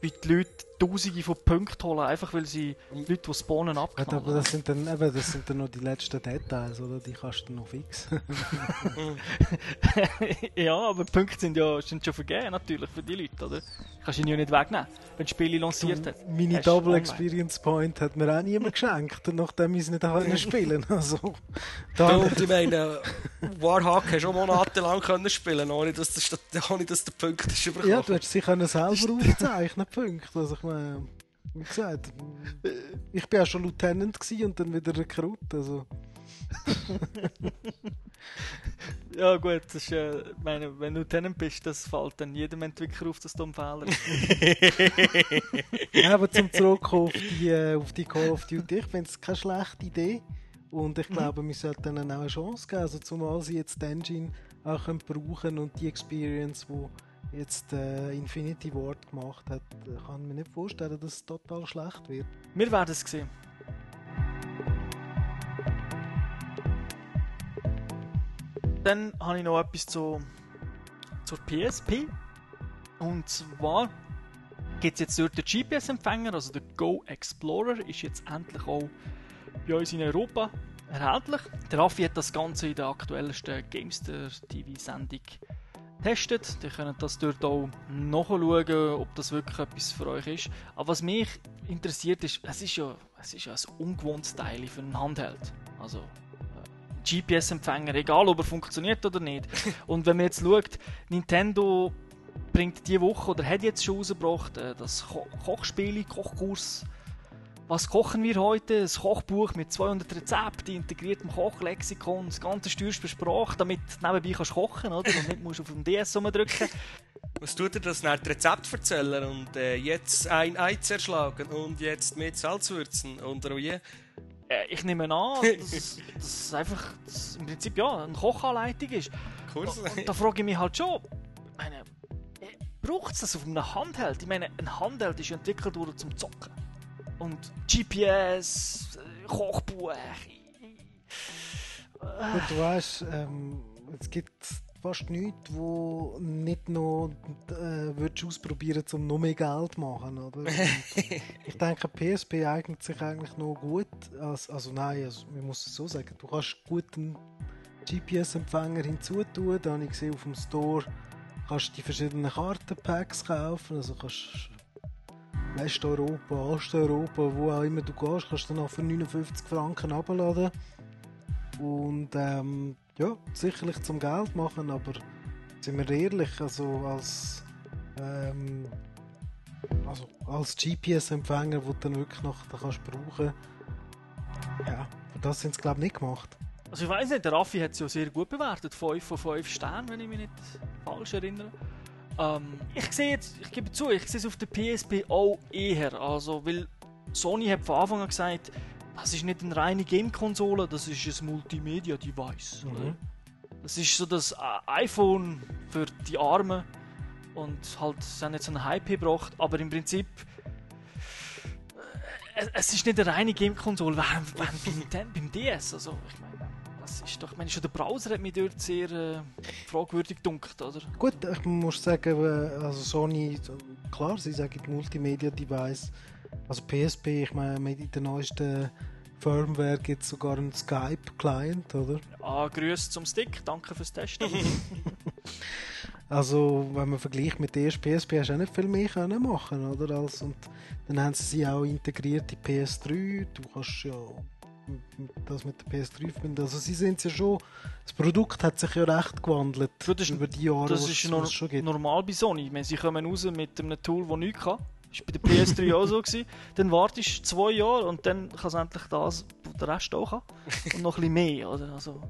wie die Leute Tausende von Punkten holen, einfach weil sie Leute, die spawnen, abknallen. aber das sind, dann, eben, das sind dann noch die letzten Details, oder? Die kannst du dann noch fixen. ja, aber die Punkte sind ja sind schon vergeben, natürlich, für die Leute, oder? Kannst du ihn ja nicht wegnehmen, wenn das Spiel lanciert hat. Meine Double online. Experience Point hat mir auch niemand geschenkt, nachdem ich es nicht können spielen Also, Ja, da, und ich meine, Warhawk hast du auch monatelang können spielen, ohne dass, der, Stat- ohne dass der Punkt ist überkommen. ja, du hättest sie können selber aufzeichnen, Punkte. Also, meine, Wie gesagt, ich bin auch schon Lieutenant und dann wieder Rekrut, also... Ja gut, das ist, äh, meine, wenn du Lieutenant bist, das fällt dann jedem Entwickler auf, dass du ein Fehler. Ja, aber zum Zurückkommen auf die, äh, auf die Call of Duty, ich finde es keine schlechte Idee. Und ich glaube, wir sollten ihnen auch eine Chance geben. Also zumal sie jetzt die Engine auch können brauchen und die Experience, die jetzt äh, Infinity Ward gemacht hat, äh, kann ich mir nicht vorstellen, dass es total schlecht wird. Wir werden es sehen. Dann habe ich noch etwas zu, zur PSP. Und zwar gibt es jetzt dort den GPS-Empfänger, also der Go Explorer, ist jetzt endlich auch bei uns in Europa erhältlich. Der Raffi hat das Ganze in der aktuellsten Gamester TV-Sendung getestet. Ihr könnt das dort auch nachschauen, ob das wirklich etwas für euch ist. Aber was mich interessiert ist, es ist ja, es ist ja ein ungewohntes Teil für einen Handheld. Also äh, GPS-Empfänger, egal ob er funktioniert oder nicht. Und wenn man jetzt schaut, Nintendo bringt diese Woche oder hat jetzt schon rausgebracht, äh, das Ko Kochspiel, Kochkurs. Was kochen wir heute? Ein Kochbuch mit 200 Rezepten, integriertem Kochlexikon, das ganze steuerst per Sprache, damit du nebenbei kannst kochen oder? und nicht musst auf dem DS rumdrücken. Was tut er das nach Rezept erzählen und äh, jetzt ein Ei zerschlagen und jetzt mit Salz würzen und wie? Äh, ich nehme an, dass das einfach dass im Prinzip ja, eine Kochanleitung ist. Kurs. Und da frage ich mich halt schon, meine, braucht es das auf einem Handheld? Ich meine, ein Handheld ist entwickelt worden zum Zocken. Und GPS, äh, Kochbuch. Gut, du weißt, ähm, es gibt fast nichts, wo nicht noch äh, würdest ausprobieren um noch mehr Geld zu machen, oder? Und ich denke, PSP eignet sich eigentlich noch gut, als, also nein, also, man muss es so sagen, du kannst gut einen GPS-Empfänger hinzutun, da habe ich gesehen auf dem Store, kannst du die verschiedenen Kartenpacks kaufen, also kannst Westeuropa, Osteuropa, wo auch immer du gehst, kannst du dann auch für 59 Franken abladen. Und ähm, ja, sicherlich zum Geld machen, aber sind wir ehrlich, also als, ähm, also als GPS-Empfänger, wo du dann wirklich noch da kannst brauchen, ja, für das sind sie glaube ich nicht gemacht. Also ich weiß nicht, der Raffi hat es ja sehr gut bewertet, 5 von 5 Sternen, wenn ich mich nicht falsch erinnere. Ähm, ich sehe jetzt, ich gebe zu, ich sehe es auf der PSP auch eher, also weil Sony hat von Anfang an gesagt, das ist nicht eine reine Game-Konsole, das ist ein Multimedia-Device. oder? Das ist so das äh, iPhone für die Armen und halt, sie haben jetzt einen Hype gebracht, aber im Prinzip äh, es- es ist nicht eine reine Game-Konsole, beim, Nintendo- beim DS, also ich meine, das ist doch, ich meine, schon der Browser hat mich dort sehr äh, fragwürdig gedunkt, oder? Gut, ich muss sagen, äh, also Sony, klar, sie sagen Multimedia-Device. Also PSP, ich meine, mit der neuesten Firmware gibt es sogar einen Skype-Client, oder? Ah, Grüße zum Stick, danke fürs Testen. Also, wenn man vergleicht mit der ersten PSP, hast du auch nicht viel mehr können machen, oder? Als, und dann haben sie sie auch integriert in PS3. Du kannst ja das mit der PS3 verbinden. Also, sie sind ja schon. Das Produkt hat sich ja recht gewandelt Gut, das über die Jahre, Das ist nor schon gibt. normal bei Sony. Ich meine, sie kommen raus mit einem Tool, das nichts kann. Das war bei der PS3 auch so. Gewesen. Dann wartest du zwei Jahre und dann kannst du endlich das, was der Rest auch kann. Und noch ein bisschen mehr, oder? Also,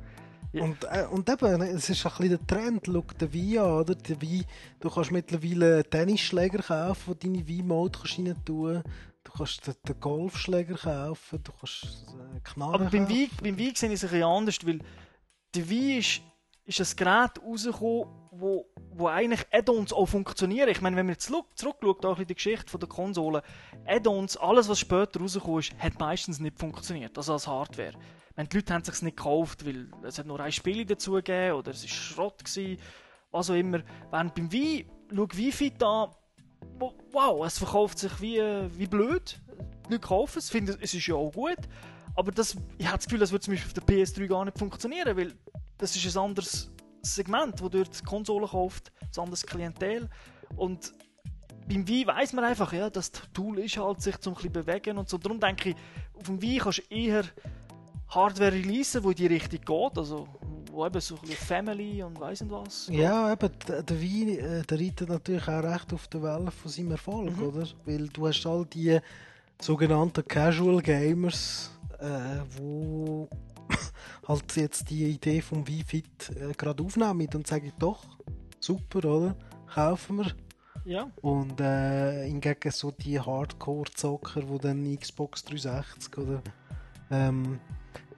Ja. Und, äh, und eben, es ist ein bisschen der Trend, schau den Wii an, oder? Der Wii, du kannst mittlerweile Tennisschläger kaufen, wo du deine kannst rein tun Du kannst den, Golfschläger kaufen, du kannst äh, Knarren Aber beim. Wii, beim Wii sehe ich es ein bisschen anders, weil der Wii ist, ist ein Gerät rausgekommen, wo, wo eigentlich Add-ons auch funktionieren. Ich meine, wenn man jetzt zurück- zurückschaut, auch in die Geschichte von der Konsole, Add-ons, alles was später rausgekommen ist, hat meistens nicht funktioniert, also als Hardware. Meine, die Leute haben es sich nicht gekauft, weil es hat nur ein Spiel dazu gegeben oder es war Schrott, gewesen, was auch immer. Während beim Wii, schau Wi-Fi da, wow, es verkauft sich wie, wie blöd. Leute kaufen es, finden es ist ja auch gut. Aber das, ich habe das Gefühl, das würde zum Beispiel auf der PS3 gar nicht funktionieren, weil das ist ein anderes Segment, wo dort Konsolen kauft, ein anderes Klientel. Und beim Wii weiß man einfach, ja, das Tool ist halt, sich zum ein bewegen und so. Darum denke ich, auf dem Wii kannst du eher Hardware releasen, wo in die Richtung geht, also wo eben so ein bisschen Family und weiss nicht was. Ja, eben, der, Wii, äh, der reitet natürlich auch recht auf der Welle von seinem Erfolg, Mhm. oder? Weil du hast all die sogenannten Casual Gamers, äh, wo halt jetzt die Idee vom Wii Fit äh, gerade aufnehmen und sagen, doch, super, oder? Kaufen wir. Ja. Und äh, hingegen so die Hardcore-Zocker, die dann Xbox 360 oder ähm,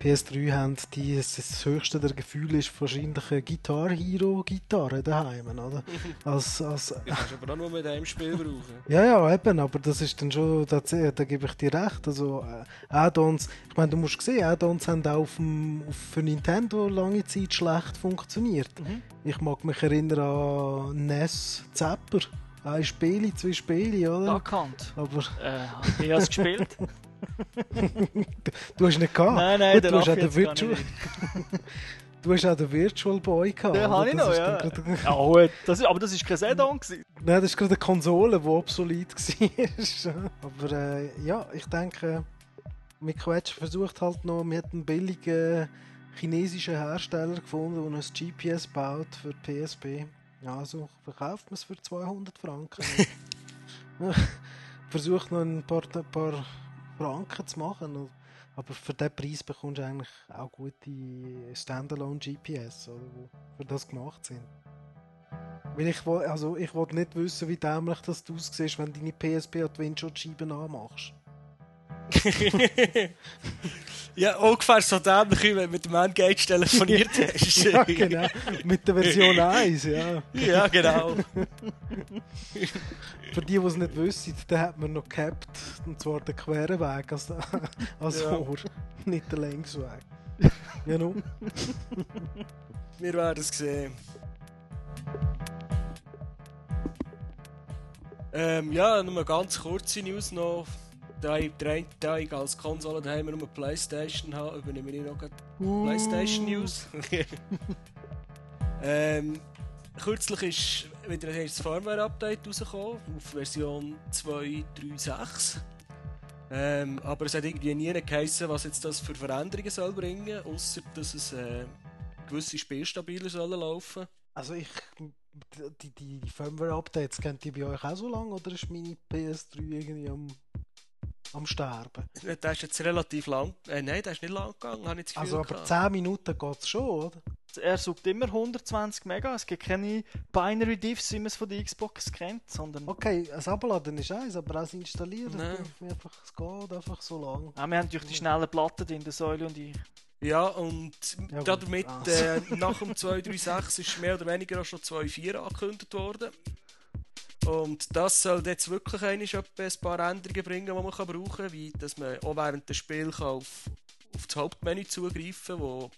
PS3 haben, die, das, das höchste der Gefühle ist wahrscheinlich eine Guitar Hero Gitarre daheim, oder? Als, als, Ja, kannst aber auch nur mit einem Spiel brauchen. ja, ja, eben, aber das ist dann schon, da, da gebe ich dir recht. Also, äh, Add-ons, ich meine, du musst sehen, Add-ons haben auch auf dem, auf, für Nintendo lange Zeit schlecht funktioniert. Ich mag mich erinnern an NES Zapper. Ein Spiel, zwei Spiele, oder? Erkannt. Aber Äh, ich es gespielt? du hast nicht gehabt. Nein, nein, Gut, du, hast auch den Virtual, du hast auch den Virtual Boy gehabt. Den habe ich Das noch, ist ja. gerade- ja gut, das ist, aber das war kein gewesen. Nein, das ist gerade eine Konsole, die obsolet war. Aber äh, ja, ich denke, Miquetsch versucht halt noch, wir hat einen billigen chinesischen Hersteller gefunden, der ein GPS baut für PSP. Ja, also verkauft man es für 200 Franken. Versucht noch ein paar, ein paar Franken zu machen. Aber für diesen Preis bekommst du eigentlich auch gute Standalone GPS, oder, die für das gemacht sind. Weil ich, will, also ich will nicht wissen, wie dämlich das du aussiehst, wenn du deine PSP an die Windschutzscheiben anmachst. Ja, ungefähr so dämlich, wie wenn du mit dem Engage telefoniert hast. ja, genau. Mit der Version 1, ja. Ja, genau. Für die, die es nicht wissen, da hat man noch gehabt, und zwar den queren Weg als, als Ja. Ohr, nicht den Längsweg. Ja, nun. Wir werden es sehen. Ähm, ja, nur eine ganz kurze News noch. Da ich der eine Tag als Konsole daheim nur eine Playstation habe, übernehme ich noch die Playstation News. ähm, kürzlich ist wieder ein erstes Firmware-Update rausgekommen auf Version 2.3.6. Ähm, aber es hat irgendwie nie geheißen, was jetzt das für Veränderungen soll bringen, außer dass es äh, gewisse Spiele stabiler sollen laufen. Also ich, die, die, die Firmware-Updates, kennt ihr bei euch auch so lange, oder ist meine PS3 irgendwie am, am Sterben? Der ist jetzt relativ lang. Äh, nein, der ist nicht lang gegangen, habe ich das Gefühl. Also aber gehabt. 10 Minuten geht es schon, oder? Er sucht immer 120 Mega. Es gibt keine Binary Diffs, wie man es von der Xbox kennt, sondern Okay, das Abladen ist eins, aber auch das Installieren, einfach, es geht einfach so lang. Ah, wir haben natürlich die schnellen Platten drin, der Säule und ich. Ja, und Ja, damit Ah. äh, nach dem 236 ist mehr oder weniger auch schon 2.4 angekündigt worden. Und das soll jetzt wirklich ein paar Änderungen bringen, die man kann brauchen kann, wie dass man auch während des Spiels auf, auf das Hauptmenü zugreifen kann, wo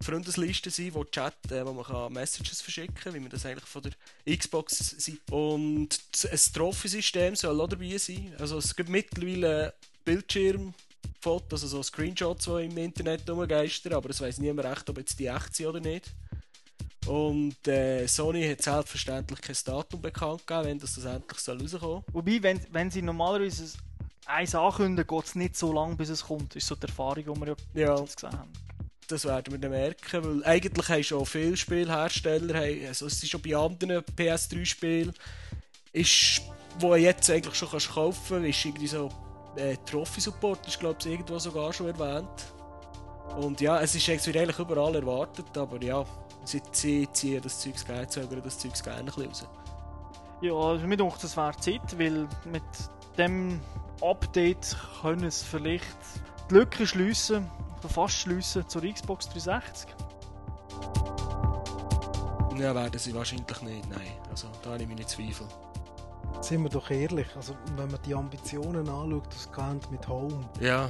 Freundeslisten sind, wo Chat, wo man kann Messages verschicken kann, wie man das eigentlich von der Xbox sieht. Und ein Trophy-System soll auch dabei sein. Also es gibt mittlerweile Bildschirmfotos, also so Screenshots, die im Internet rumgeistern, aber es weiß niemand recht, ob jetzt die echt sind oder nicht. Und äh, Sony hat selbstverständlich kein Datum bekannt gegeben, wenn das, das endlich soll rauskommen soll. Wobei, wenn, wenn sie normalerweise eins ankündigen, geht es nicht so lange, bis es kommt. Das ist so die Erfahrung, die wir ja, Ja. jetzt gesehen haben. Das werden wir dann merken, weil eigentlich haben schon viele Spielhersteller, also es ist schon bei anderen PS3-Spielen, ist, wo du jetzt eigentlich schon kannst kaufen kannst, ist irgendwie so äh, Trophy-Support, ist glaube ich irgendwo sogar schon erwähnt. Und ja, es ist eigentlich überall erwartet, aber ja, sie, sie ziehen das Zeug gerne, zögern das Zeug gerne ein bisschen raus. Ja, also mir denkt, es wäre Zeit, weil mit dem Update können es vielleicht die Lücke schliessen, oder fast schliessen zur Xbox 360. Ja, werden sie wahrscheinlich nicht, nein. Also da habe ich meine Zweifel. Sind wir doch ehrlich, also wenn man die Ambitionen anschaut, das geht mit Home. Ja,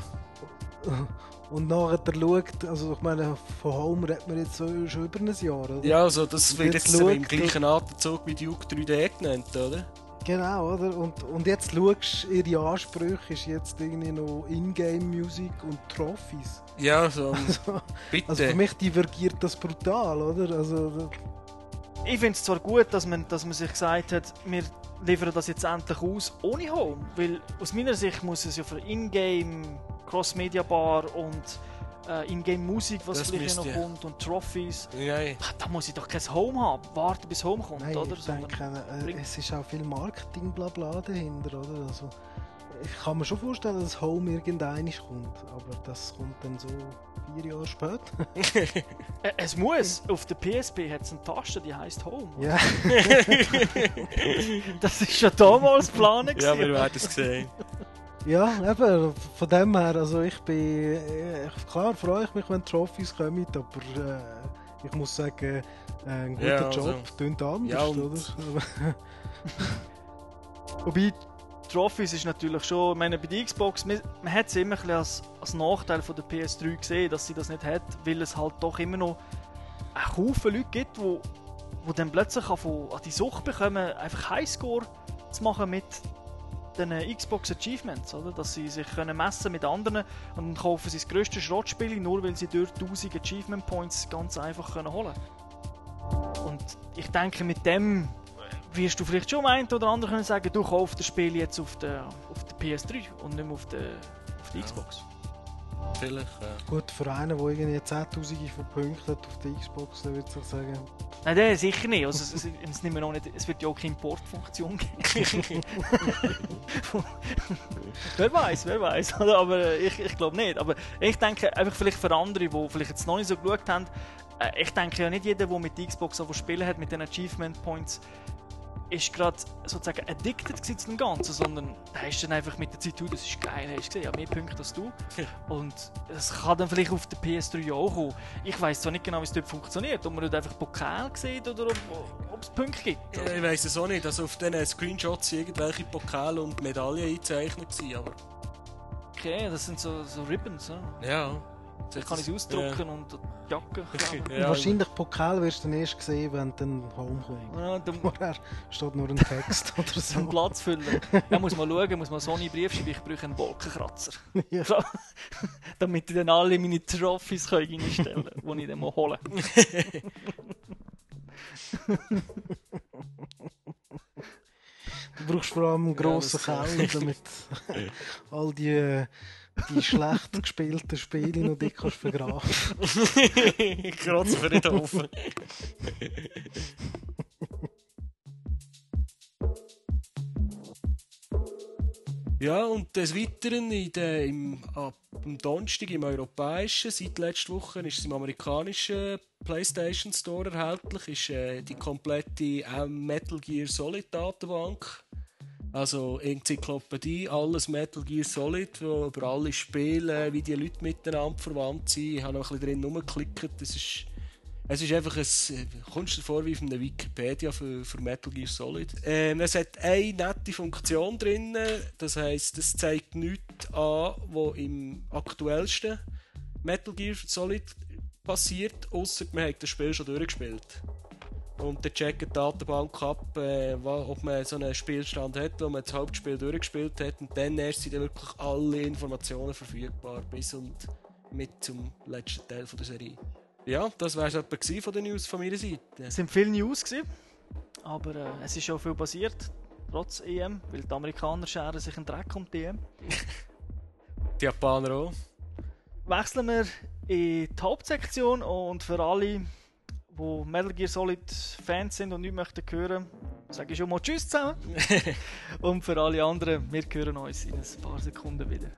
Und nachher schaut, also ich meine, von Home redet man jetzt so schon über ein Jahr, oder? ja also das wird Jetzt jetzt, im schaut- gleichen Atemzug wie Duke 3D genannt, oder? Genau, oder? Und, und jetzt schaust du, ihre Ansprüche ist jetzt irgendwie noch Ingame-Musik und Trophies. Ja, so, bitte. Also für mich divergiert das brutal, oder? Also, Ich finde es zwar gut, dass man, dass man sich gesagt hat, wir liefern das jetzt endlich aus ohne Home. Weil aus meiner Sicht muss es ja für Ingame, Cross-Media-Bar und äh, Ingame-Musik, was Das vielleicht noch kommt, und Trophies. Nein. Ah, Da muss ich doch kein Home haben. Warten bis Home kommt, nein, oder? ich denke, äh, es ist auch viel Marketing blabla dahinter, oder? Also, ich kann mir schon vorstellen, dass Home irgendein kommt, aber das kommt dann so vier Jahre später. Äh, es muss. Auf der PSP hat es eine Taste, die heißt Home. ja, Das ist schon damals geplant. Ja, wir werden es sehen. Ja, eben, von dem her, also ich bin, äh, klar freue ich mich, wenn Trophies kommen, aber äh, ich muss sagen, äh, ein guter Ja, also- Job tönt anders, Ja, oder? Wobei, Trophies ist natürlich schon, ich meine, bei der Xbox, man, man hat es immer ein bisschen als, als Nachteil von der PS3 gesehen, dass sie das nicht hat, weil es halt doch immer noch einen Haufen Leute gibt, wo, wo dann plötzlich an die Sucht bekommen, einfach Highscore zu machen mit den Xbox Achievements, oder? Dass sie sich können messen mit anderen und dann kaufen sie das grösste Schrottspiel, nur weil sie dort 1000 Achievement Points ganz einfach können holen Und ich denke, mit dem wirst du vielleicht schon am einen oder anderen können sagen, du kaufst das Spiel jetzt auf der, auf der PS3 und nicht mehr auf der, auf der Xbox. Vielleicht, ja. Gut, für einen, der irgendwie 10'000 von Punkten hat auf der Xbox, dann würde ich sagen, Nein, der sicher nicht. Also, es, es, mehr noch nicht, es wird ja auch keine Importfunktion geben. wer weiß, wer weiß. Aber äh, ich, ich glaube nicht. Aber ich denke, einfach vielleicht für andere, die vielleicht jetzt noch nicht so geschaut haben, äh, ich denke ja nicht jeder, der mit der Xbox so spielen hat, mit den Achievement Points, ist gerade sozusagen addicted zu dem Ganzen, sondern da hast du dann einfach mit der Zeit, du, das ist geil, hast du gesehen, habe mehr Punkte als du. Und das kann dann vielleicht auf der PS3 auch kommen. Ich weiß zwar nicht genau, wie es dort funktioniert, ob man dort einfach Pokal sieht oder ob, es Punkte gibt. Ja, Ich weiss es auch nicht. Also auf diesen Screenshots sind irgendwelche Pokale und Medaillen eingezeichnet aber... Okay, das sind so, so Ribbons, ja. Ja. Da kann ich sie ausdrucken und die Jacke. Ja, wahrscheinlich Pokal wirst du dann erst sehen, wenn du dann Home kommt. Ja, da Vorher steht nur ein Text oder zum so. Platz füllen. Da muss man schauen, muss man so einen Brief schreiben, ich brauche einen Wolkenkratzer. Ja. So, Damit ich dann alle meine Trophies kann reinstellen kann, die ich dann mal holen. Du brauchst vor allem einen grossen das- Keller, damit all die, die schlecht gespielten Spiele noch dick kannst vergraben. Kratz für den Haufen. Ja, und des Weiteren in der, im, ab dem Donnerstag im europäischen, seit letzter Woche ist es im amerikanischen PlayStation Store erhältlich, ist äh, die komplette äh, Metal Gear Solid Datenbank. Also Enzyklopädie, alles Metal Gear Solid, wo über alle Spiele, wie die Leute miteinander verwandt sind. Ich habe noch ein bisschen drin rumgeklickt. Das ist, es ist einfach ein, kommst du vor wie auf einer Wikipedia für, für Metal Gear Solid. Ähm, es hat eine nette Funktion drin, das heisst, es zeigt nichts an, was im aktuellsten Metal Gear Solid passiert, außer man hat das Spiel schon durchgespielt. Und dann checkt die Datenbank ab, äh, ob man so einen Spielstand hat, wo man das Hauptspiel durchgespielt hat. Und dann erst sind dann wirklich alle Informationen verfügbar, bis und mit zum letzten Teil von der Serie. Ja, das wäre es etwa von den News von meiner Seite. Es sind viele News, gewesen, aber äh, es ist schon viel passiert, trotz EM, weil die Amerikaner scheren sich einen Dreck um die EM. Die Japaner auch. Wechseln wir in die Hauptsektion und für alle, die Metal Gear Solid Fans sind und nicht möchten hören, sage ich schon mal Tschüss zusammen. und für alle anderen, wir hören uns in ein paar Sekunden wieder.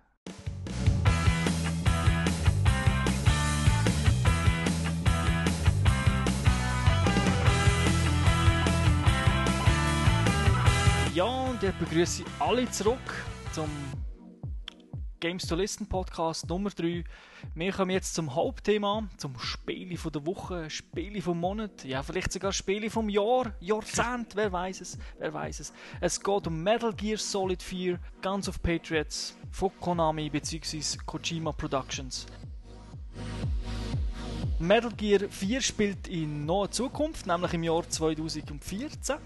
Ja, und ich begrüße alle zurück zum Games to Listen Podcast Nummer 3. Wir kommen jetzt zum Hauptthema, zum Spiele der Woche, Spiele vom Monat, ja vielleicht sogar Spiele vom Jahr, Jahrzehnt, wer weiß es, wer weiß es. Es geht um Metal Gear Solid 4, Guns of Patriots von Konami bzw. Kojima Productions. Metal Gear 4 spielt in naher Zukunft, nämlich im Jahr 2014.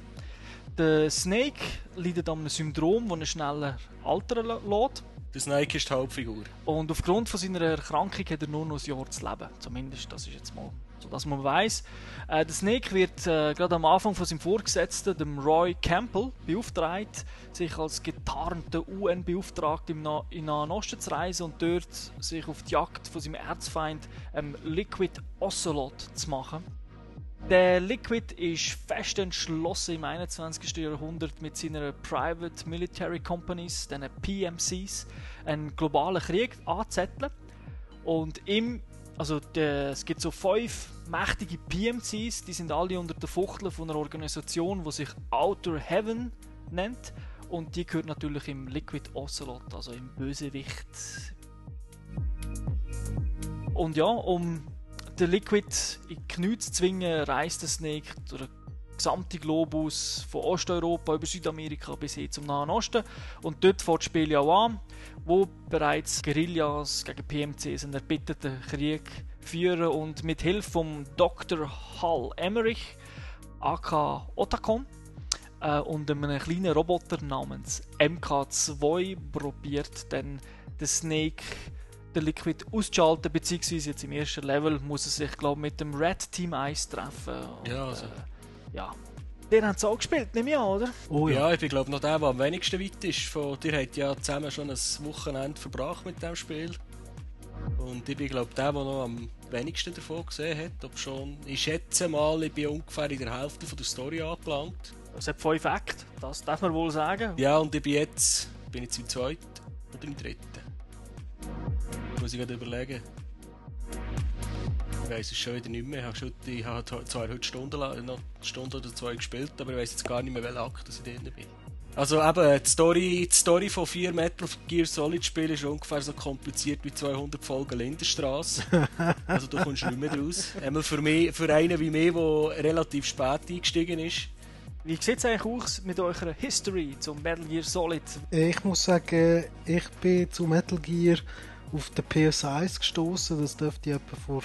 Der Snake leidet an einem Syndrom, das ihn schneller altern lässt. Der Snake ist die Hauptfigur. Und aufgrund von seiner Erkrankung hat er nur noch ein Jahr zu leben. Zumindest, das ist jetzt mal so, dass man weiß. Äh, der Snake wird äh, gerade am Anfang von seinem Vorgesetzten, dem Roy Campbell, beauftragt, sich als getarnter UN-Beauftragter im Na in Nahen Osten zu reisen und dort sich auf die Jagd von seinem Erzfeind ähm, Liquid Ocelot zu machen. Der Liquid ist fest entschlossen im 21. Jahrhundert mit seinen Private Military Companies, den PMCs, einen globalen Krieg anzuzetteln. Und im, also der, es gibt so fünf mächtige PMCs, die sind alle unter der Fuchtel von einer Organisation, die sich Outer Heaven nennt. Und die gehört natürlich im Liquid Ocelot, also im Bösewicht. Und ja, um den Liquid in die Knie zu zwingen, reist der Snake durch den gesamten Globus von Osteuropa über Südamerika bis hin zum Nahen Osten. Und dort fährt das Spiel ja auch an, wo bereits Guerillas gegen PMCs einen erbitterten Krieg führen und mit Hilfe von Dr. Hal Emmerich, aka Otakon, äh, und einem kleinen Roboter namens MK2 probiert dann der Snake den Liquid auszuschalten, beziehungsweise jetzt im ersten Level muss er sich, glaube mit dem Red Team 1 treffen. Und, Ja, also. Äh, ja. Den haben sie auch gespielt, nehme ich an, oder? Oh ja. Ja, ich bin glaube noch der, der am wenigsten weit ist. Von dir habt ja zusammen schon ein Wochenende verbracht mit dem Spiel. Und ich bin glaube der, der noch am wenigsten davon gesehen hat. Ob schon, ich schätze mal, ich bin ungefähr in der Hälfte von der Story angelangt. Es hat fünf Akte, das darf man wohl sagen. Ja, und ich bin jetzt, bin jetzt im zweiten oder im dritten. Muss ich gerade überlegen. Ich weiß es schon wieder nicht mehr. Ich habe, schon, ich habe zwar heute Stunden, noch eine Stunde oder zwei gespielt, aber ich weiß jetzt gar nicht mehr, welcher Akt ich drin bin. Also eben, die Story, die Story von vier Metal Gear Solid Spielen ist ungefähr so kompliziert wie 200 Folgen Lindenstraße. also du kommst nicht mehr raus. Einmal für, mich, für einen wie mich, der relativ spät eingestiegen ist. Wie sieht es eigentlich aus mit eurer History zum Metal Gear Solid? Ich muss sagen, ich bin zu Metal Gear auf der PS1 gestoßen. Das dürfte etwa vor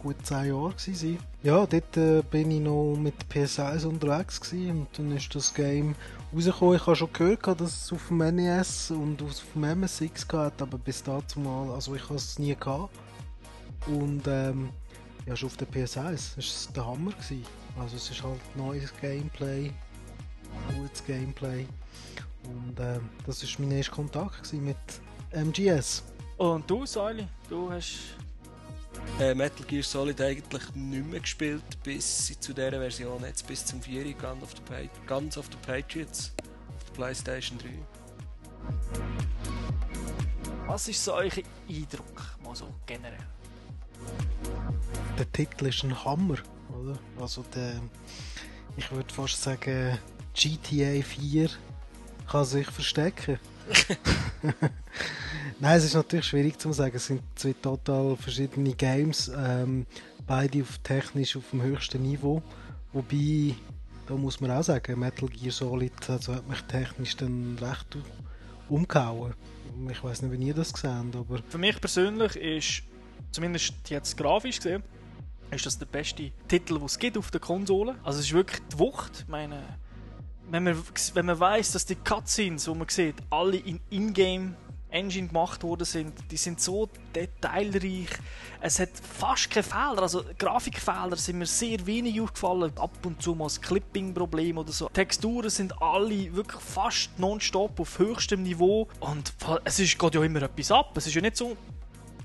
gut 10 Jahren sein. Ja, dort äh, bin ich noch mit der PS1 unterwegs und dann ist das Game rausgekommen. Ich habe schon gehört, dass es auf dem NES und auf dem MSX gehabt, aber bis dazu mal, also ich habe es nie gehabt. Und ähm, ja, schon auf der PS1 ist es der Hammer gewesen. Also es ist halt neues Gameplay, gutes Gameplay. Und ähm, das ist mein erster Kontakt mit MGS. Und du, Säuli, du hast äh, Metal Gear Solid eigentlich nicht mehr gespielt bis zu dieser Version, jetzt bis zum 4 Guns of the, Pa- Guns of the Patriots auf der Playstation 3. Was ist so euer Eindruck, mal so generell? Der Titel ist ein Hammer, oder? Also der, ich würde fast sagen, GTA 4 kann sich verstecken. Nein, es ist natürlich schwierig zu sagen. Es sind zwei total verschiedene Games, ähm, beide auf technisch auf dem höchsten Niveau. Wobei, da muss man auch sagen, Metal Gear Solid also hat mich technisch dann recht umgehauen. Ich weiß nicht, wie ihr das gesehen aber Für mich persönlich ist, zumindest jetzt grafisch gesehen, ist das der beste Titel, den es gibt auf der Konsole. Also es ist wirklich die Wucht. Ich meine, wenn man, wenn man weiß, dass die Cutscenes, die man sieht, alle in Ingame Engine gemacht worden sind, die sind so detailreich. Es hat fast keine Fehler, also Grafikfehler sind mir sehr wenig aufgefallen. Ab und zu mal ein Clipping-Problem oder so. Texturen sind alle wirklich fast nonstop auf höchstem Niveau und es ist, geht ja immer etwas ab. Es ist ja nicht so,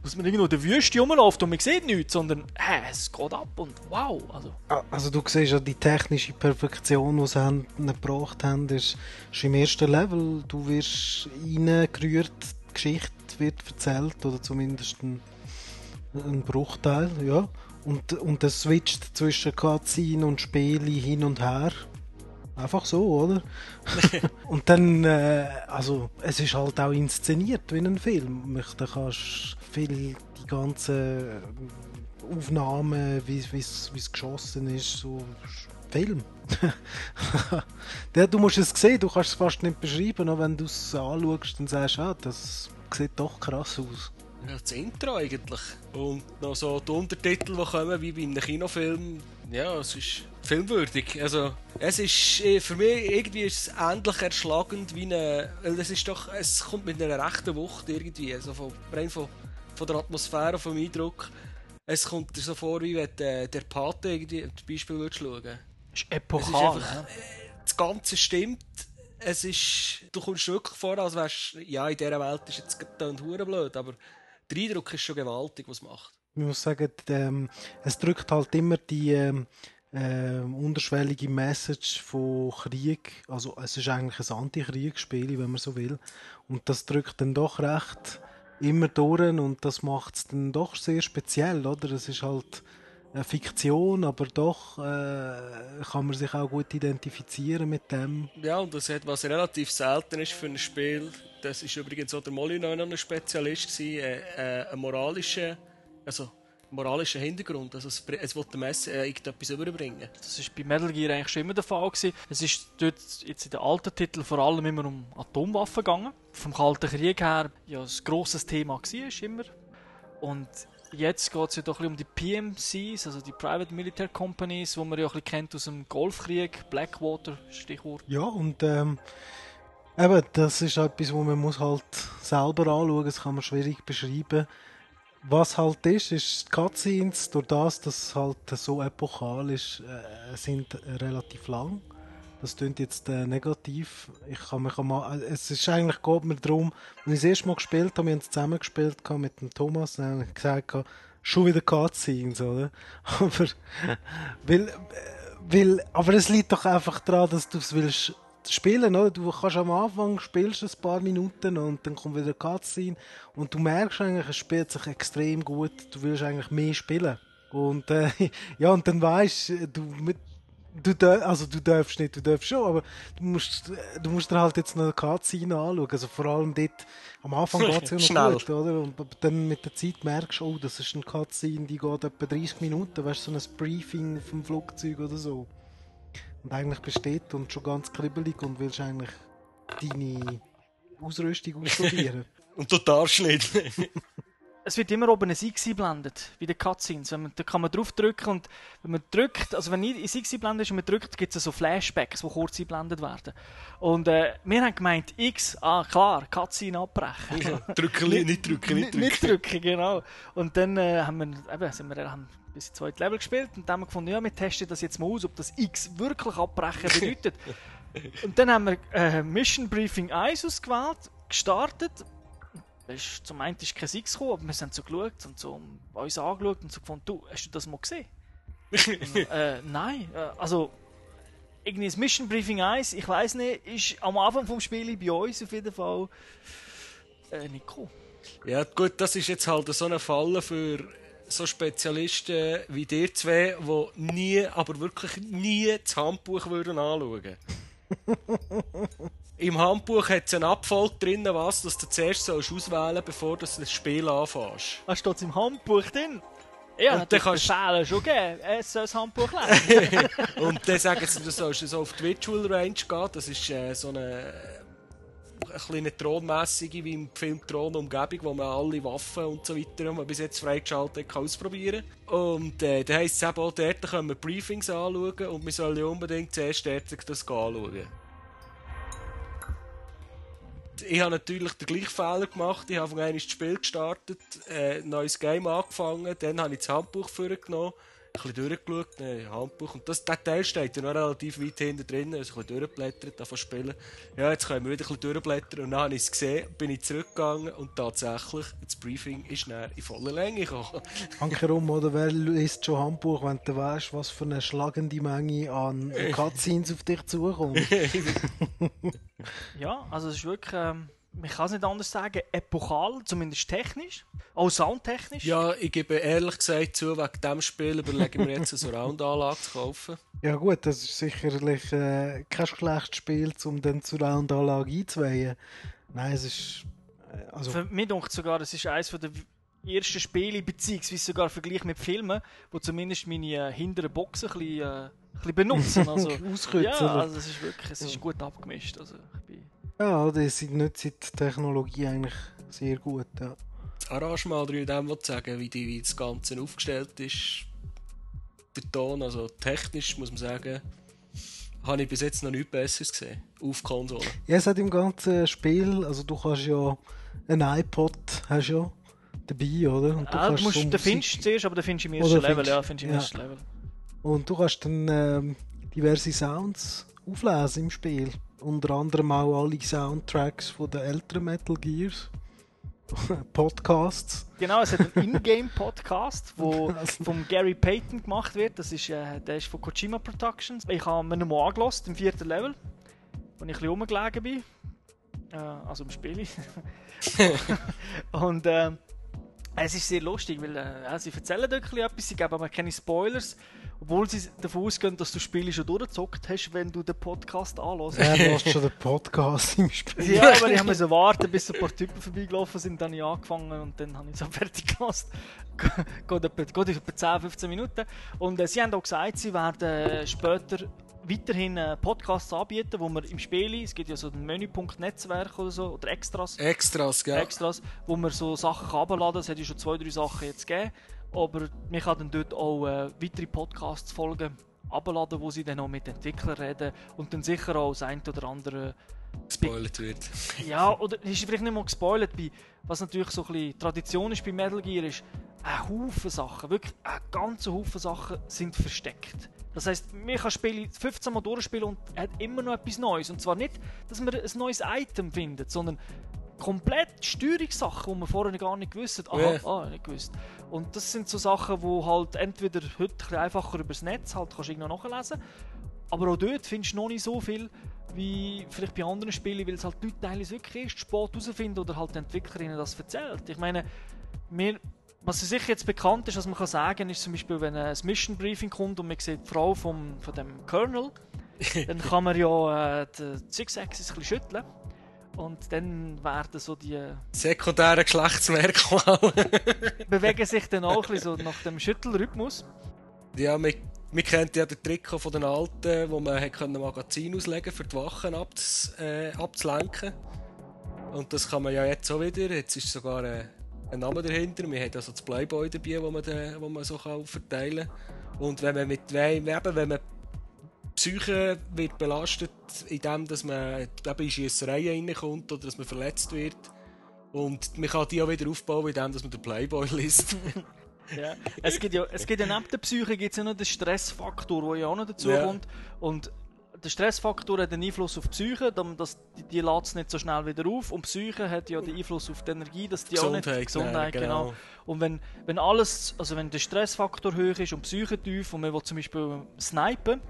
dass man irgendwo in der Wüste rumläuft und man sieht nichts, sondern hä, es geht ab und wow. Also, Ah, Also du siehst ja die technische Perfektion, die sie haben, gebracht haben, ist, ist im ersten Level. Du wirst reingerührt, die Geschichte wird erzählt, oder zumindest ein, ein Bruchteil, ja. Und, und das switcht zwischen Cutscene und Spiele hin und her. Einfach so, oder? und dann, äh, also, es ist halt auch inszeniert wie ein Film. Da kannst du viel die ganzen Aufnahmen, wie es geschossen ist, so Film. Du musst es sehen, du kannst es fast nicht beschreiben, aber wenn du es anschaust, dann sagst du, ah, das sieht doch krass aus. Das Intro eigentlich. Und noch so die Untertitel, die kommen, wie bei einem Kinofilm. Ja, es ist filmwürdig. Also, es ist, äh, für mich irgendwie ist es ähnlich erschlagend wie eine, weil es ist doch, es kommt mit einer rechten Wucht irgendwie, also von, rein von, von der Atmosphäre, vom Eindruck. Es kommt dir so vor, wie wenn der, der Pate irgendwie, zum Beispiel würdest schauen. ist Es ist epochal. einfach, hä? äh, das Ganze stimmt. Es ist, du kommst wirklich vor, als wärst ja, in dieser Welt ist jetzt gerade blöd, aber der Eindruck ist schon gewaltig, was macht. Ich muss sagen, ähm, es drückt halt immer die, ähm, ähm, unterschwellige Message von Krieg. Also es ist eigentlich ein Antikriegsspiel, wenn man so will. Und das drückt dann doch recht immer durch und das macht es dann doch sehr speziell, oder? Es ist halt Fiktion, aber doch äh, kann man sich auch gut identifizieren mit dem. Ja, und das hat, was relativ selten ist für ein Spiel, das ist übrigens auch der Molyneux noch ein Spezialist gewesen, äh, äh, ein moralischer, also moralischen Hintergrund. Also es, es will dem Messer äh, irgendetwas überbringen. Das ist bei Metal Gear eigentlich schon immer der Fall gewesen. Es ist dort jetzt in den alten Titeln vor allem immer um Atomwaffen gegangen. Vom Kalten Krieg her ja ein grosses Thema war immer. Und jetzt geht es ja doch ein bisschen um die PMCs, also die Private Military Companies, die man ja auch ein bisschen kennt aus dem Golfkrieg, Blackwater, Stichwort. Ja, und ähm, eben, das ist etwas, wo man muss halt selber anschauen, das kann man schwierig beschreiben. Was halt ist, ist die Cutscenes, durch das, dass es halt so epochal ist, äh, sind relativ lang. Das klingt jetzt äh, negativ. Ich kann mich mal, es ist eigentlich geht mir darum, wenn ich das erste Mal gespielt habe, wir haben es zusammen gespielt mit dem Thomas, dann habe ich gesagt, schon wieder Cutscenes, oder? Aber, weil, weil, aber es liegt doch einfach daran, dass du es willst spielen, oder? Du kannst am Anfang spielst ein paar Minuten und dann kommt wieder Cutscene und du merkst eigentlich, es spielt sich extrem gut. Du willst eigentlich mehr spielen. Und äh, ja, und dann weißt du, mit, du also du darfst nicht, du darfst schon, aber du musst, du musst dir halt jetzt noch eine Cutscene anschauen. Also vor allem dort, am Anfang geht es ja noch Schnell. gut, oder? Und dann mit der Zeit merkst du, oh, das ist eine Cutscene, die geht etwa 30 Minuten, weißt du, so ein Briefing vom Flugzeug oder so. Und eigentlich besteht und schon ganz kribbelig und willst eigentlich deine Ausrüstung ausprobieren. Und du darfst nicht. Es wird immer oben ein X eingeblendet, wie die Cutscenes. Wenn man, da kann man drauf drücken und wenn man drückt, also wenn ein X eingeblendet ist und man drückt, gibt es so Flashbacks, die kurz eingeblendet werden. Und äh, wir haben gemeint, X, ah klar, Cutscene abbrechen. Ja, drücken, nicht drücken, nicht drücken. Nicht drücken, genau. Und dann äh, haben wir, eben, sind wir, haben bis ins zweite Level gespielt und dann haben wir gefunden, ja, wir testen das jetzt mal aus, ob das X wirklich abbrechen bedeutet. und dann haben wir äh, Mission Briefing 1 ausgewählt, gestartet. Ist, zum einen ist kein X gekommen, aber wir haben so geschaut und so uns angeschaut und so gefunden, du, hast du das mal gesehen? und, äh, nein, äh, also irgendwie das Mission Briefing 1, ich weiß nicht, ist am Anfang vom Spiel bei uns auf jeden Fall äh, nicht gekommen. Ja, gut, das ist jetzt halt so eine Falle für so Spezialisten wie dir zwei, die nie, aber wirklich nie das Handbuch würden anschauen Im Handbuch hat es einen Abfolg drin, was dass du zuerst sollst auswählen bevor du das Spiel anfängst. Was steht im Handbuch drin? Ja, Und dann kannst- Befehle schon geben. Es soll das Handbuch lesen. Und dann sagen sie, du sollst so auf die Virtual Range gehen. Das ist äh, so eine, eine kleine thronmässige, wie im Film Thron Umgebung, wo man alle Waffen und so weiter, die man bis jetzt freigeschaltet hat, kann ausprobieren Und äh, dann heisst es eben auch, dort können wir Briefings anschauen und wir sollen unbedingt zuerst dort das anschauen. Ich habe natürlich den gleichen Fehler gemacht. Ich habe von einmal das Spiel gestartet, äh, ein neues Game angefangen, dann habe ich das Handbuch vorgenommen, ein bisschen durchgeschaut, äh, Handbuch. Und das, der Teil steht ja noch relativ weit hinten drin, also ein bisschen durchblättert, davon spielen. Ja, jetzt können wir wieder ein bisschen durchblättern und dann habe ich es gesehen, bin ich zurückgegangen und tatsächlich, das Briefing ist dann in voller Länge gekommen. Hankerum, oder wer liest schon Handbuch, wenn du weißt, was für eine schlagende Menge an Cutscenes auf dich zukommt? ja, also es ist wirklich, ähm, man kann es nicht anders sagen, epochal, zumindest technisch, auch soundtechnisch. ja, ich gebe ehrlich gesagt zu, wegen diesem Spiel überlege ich mir jetzt eine Surround-Anlage zu kaufen. Ja gut, das ist sicherlich äh, kein schlechtes Spiel, um dann zur Roundanlage einzuweihen. Nein, es ist... Äh, also, Für mich denkt sogar, es ist eines der ersten Spiele, beziehungsweise sogar Vergleich mit Filmen, wo zumindest meine äh, hinteren Boxen ein bisschen, äh, ein bisschen benutzen. Also, Auskürzen, ja, also es ist wirklich, es ist gut abgemischt. Also, ich bin ja, das nützt die Technologie eigentlich sehr gut. Ja. Das Arrangement in dem, was zu sagen, wie, die, wie das Ganze aufgestellt ist, der Ton, also technisch muss man sagen, habe ich bis jetzt noch nichts Besseres gesehen. Auf Konsole. ja, es hat im ganzen Spiel, also du kannst ja ein iPod hast ja dabei, oder? Und ah, du so musst, den Musik- findest du zuerst, aber den findest du im Oder ersten Level. findest- Ja, findest im ja. ersten Level. Und du kannst dann ähm, diverse Sounds auflesen im Spiel. Unter anderem auch alle Soundtracks von den älteren Metal Gears. Podcasts. Genau, es hat einen Ingame-Podcast, der von Gary Payton gemacht wird. Das ist, äh, der ist von Kojima Productions. Ich habe mir nochmal angelassen, im vierten Level, wo ich ein bisschen rumgelegen bin. Äh, also im Spiel. Und äh, es ist sehr lustig, weil äh, sie erzählen wirklich etwas, sie geben aber keine Spoilers. Obwohl sie davon ausgehen, dass du das Spiel schon durchgezockt hast, wenn du den Podcast anhörst. Ja, du hast schon den Podcast im Spiel. Ja, aber ich musste warten, bis ein paar Typen vorbeigelaufen sind, dann habe ich angefangen und dann habe ich es fertig gelassen. geht, etwa, geht etwa 10, 15 Minuten. Und äh, sie haben auch gesagt, sie werden später weiterhin äh, Podcasts anbieten, wo man im Spiel, es gibt ja so ein Menüpunkt-Netzwerk oder so, oder Extras. Extras, gell? Extras, wo man so Sachen kann abladen kann. Es hat ja schon zwei, drei Sachen jetzt gegeben. Aber man kann dann dort auch äh, weitere Podcasts folgen, abladen, wo sie dann auch mit Entwicklern reden und dann sicher auch das ein oder andere gespoilert wird. ja, oder ist vielleicht nicht mal gespoilert. Bei, was natürlich so ein bisschen Tradition ist bei Metal Gear, ist ein Haufen Sachen, wirklich ein ganzer Haufen Sachen sind versteckt. Das heisst, man kann Spiele 15 Mal durchspielen und hat immer noch etwas Neues. Und zwar nicht, dass man ein neues Item findet, sondern komplett Steuerungssachen, die man vorher gar nicht gewusst hat. Aha, Ja. ah, nicht gewusst. Und das sind so Sachen, wo halt entweder heute ein bisschen einfacher übers Netz halt kannst du irgendwo nachlesen, aber auch dort findest du noch nicht so viel wie vielleicht bei anderen Spielen, weil es halt die Leute teilweise wirklich erst spät herausfinden oder halt die Entwicklerinnen das erzählt. Ich meine, mir, was sicher jetzt bekannt ist, was man kann sagen, ist zum Beispiel, wenn ein Mission Briefing kommt und man sieht die Frau vom, von dem Colonel, dann kann man ja äh, die Six-Axis ein bisschen schütteln. Und dann werden so die Sekundäre Geschlechtsmerkmale. bewegen sich dann auch ein bisschen so nach dem Schüttelrhythmus. ja, man, man kennt ja den Trick von den Alten, wo man können Magazin auslegen für die Wachen abz, äh, abzulenken. Und das kann man ja jetzt auch wieder. Jetzt ist sogar äh, ein Name dahinter. Wir haben also das Playboy dabei, wo man, den, wo man so kann verteilen kann. Und wenn man mit wem, eben, wenn man Psyche wird belastet, indem dass man eben in Schiessereien reinkommt oder dass man verletzt wird. Und man kann die auch wieder aufbauen, indem dass man den Playboy liest. Ja. Es gibt ja, es gibt ja neben der Psyche gibt's ja noch den Stressfaktor, der ja auch noch dazu Ja. kommt. Und der Stressfaktor hat einen Einfluss auf die Psyche, dass die, die lädt es nicht so schnell wieder auf. Und die Psyche hat ja den Einfluss auf die Energie, dass die auch nicht Gesundheit, Gesundheit, ja, genau. genau. Und wenn, wenn alles, also wenn der Stressfaktor hoch ist und Psyche tief und man will zum Beispiel snipen,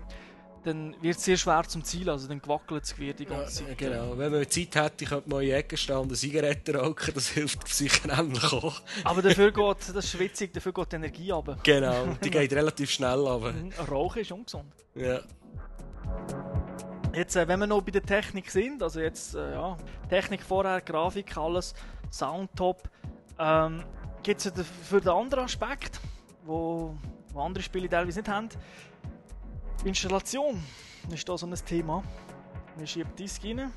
dann wird es sehr schwer zum Ziel, also dann gewackelt es die ganze Ja, Zeit. genau. Wenn man Zeit hätte, könnte man in die Ecke stehen und eine Zigarette rauchen, das hilft sicher nämlich auch. Aber dafür geht, das ist witzig, dafür geht die Energie runter. Genau, die geht relativ schnell aber Mhm. Rauchen ist ungesund. Ja. Jetzt, äh, wenn wir noch bei der Technik sind, also jetzt, äh, ja, Technik vorher, Grafik, alles, Sound top, ähm, gibt es für den anderen Aspekt, wo, wo andere Spiele teilweise nicht haben, Installation ist da so ein Thema. Wir schieben Disk rein,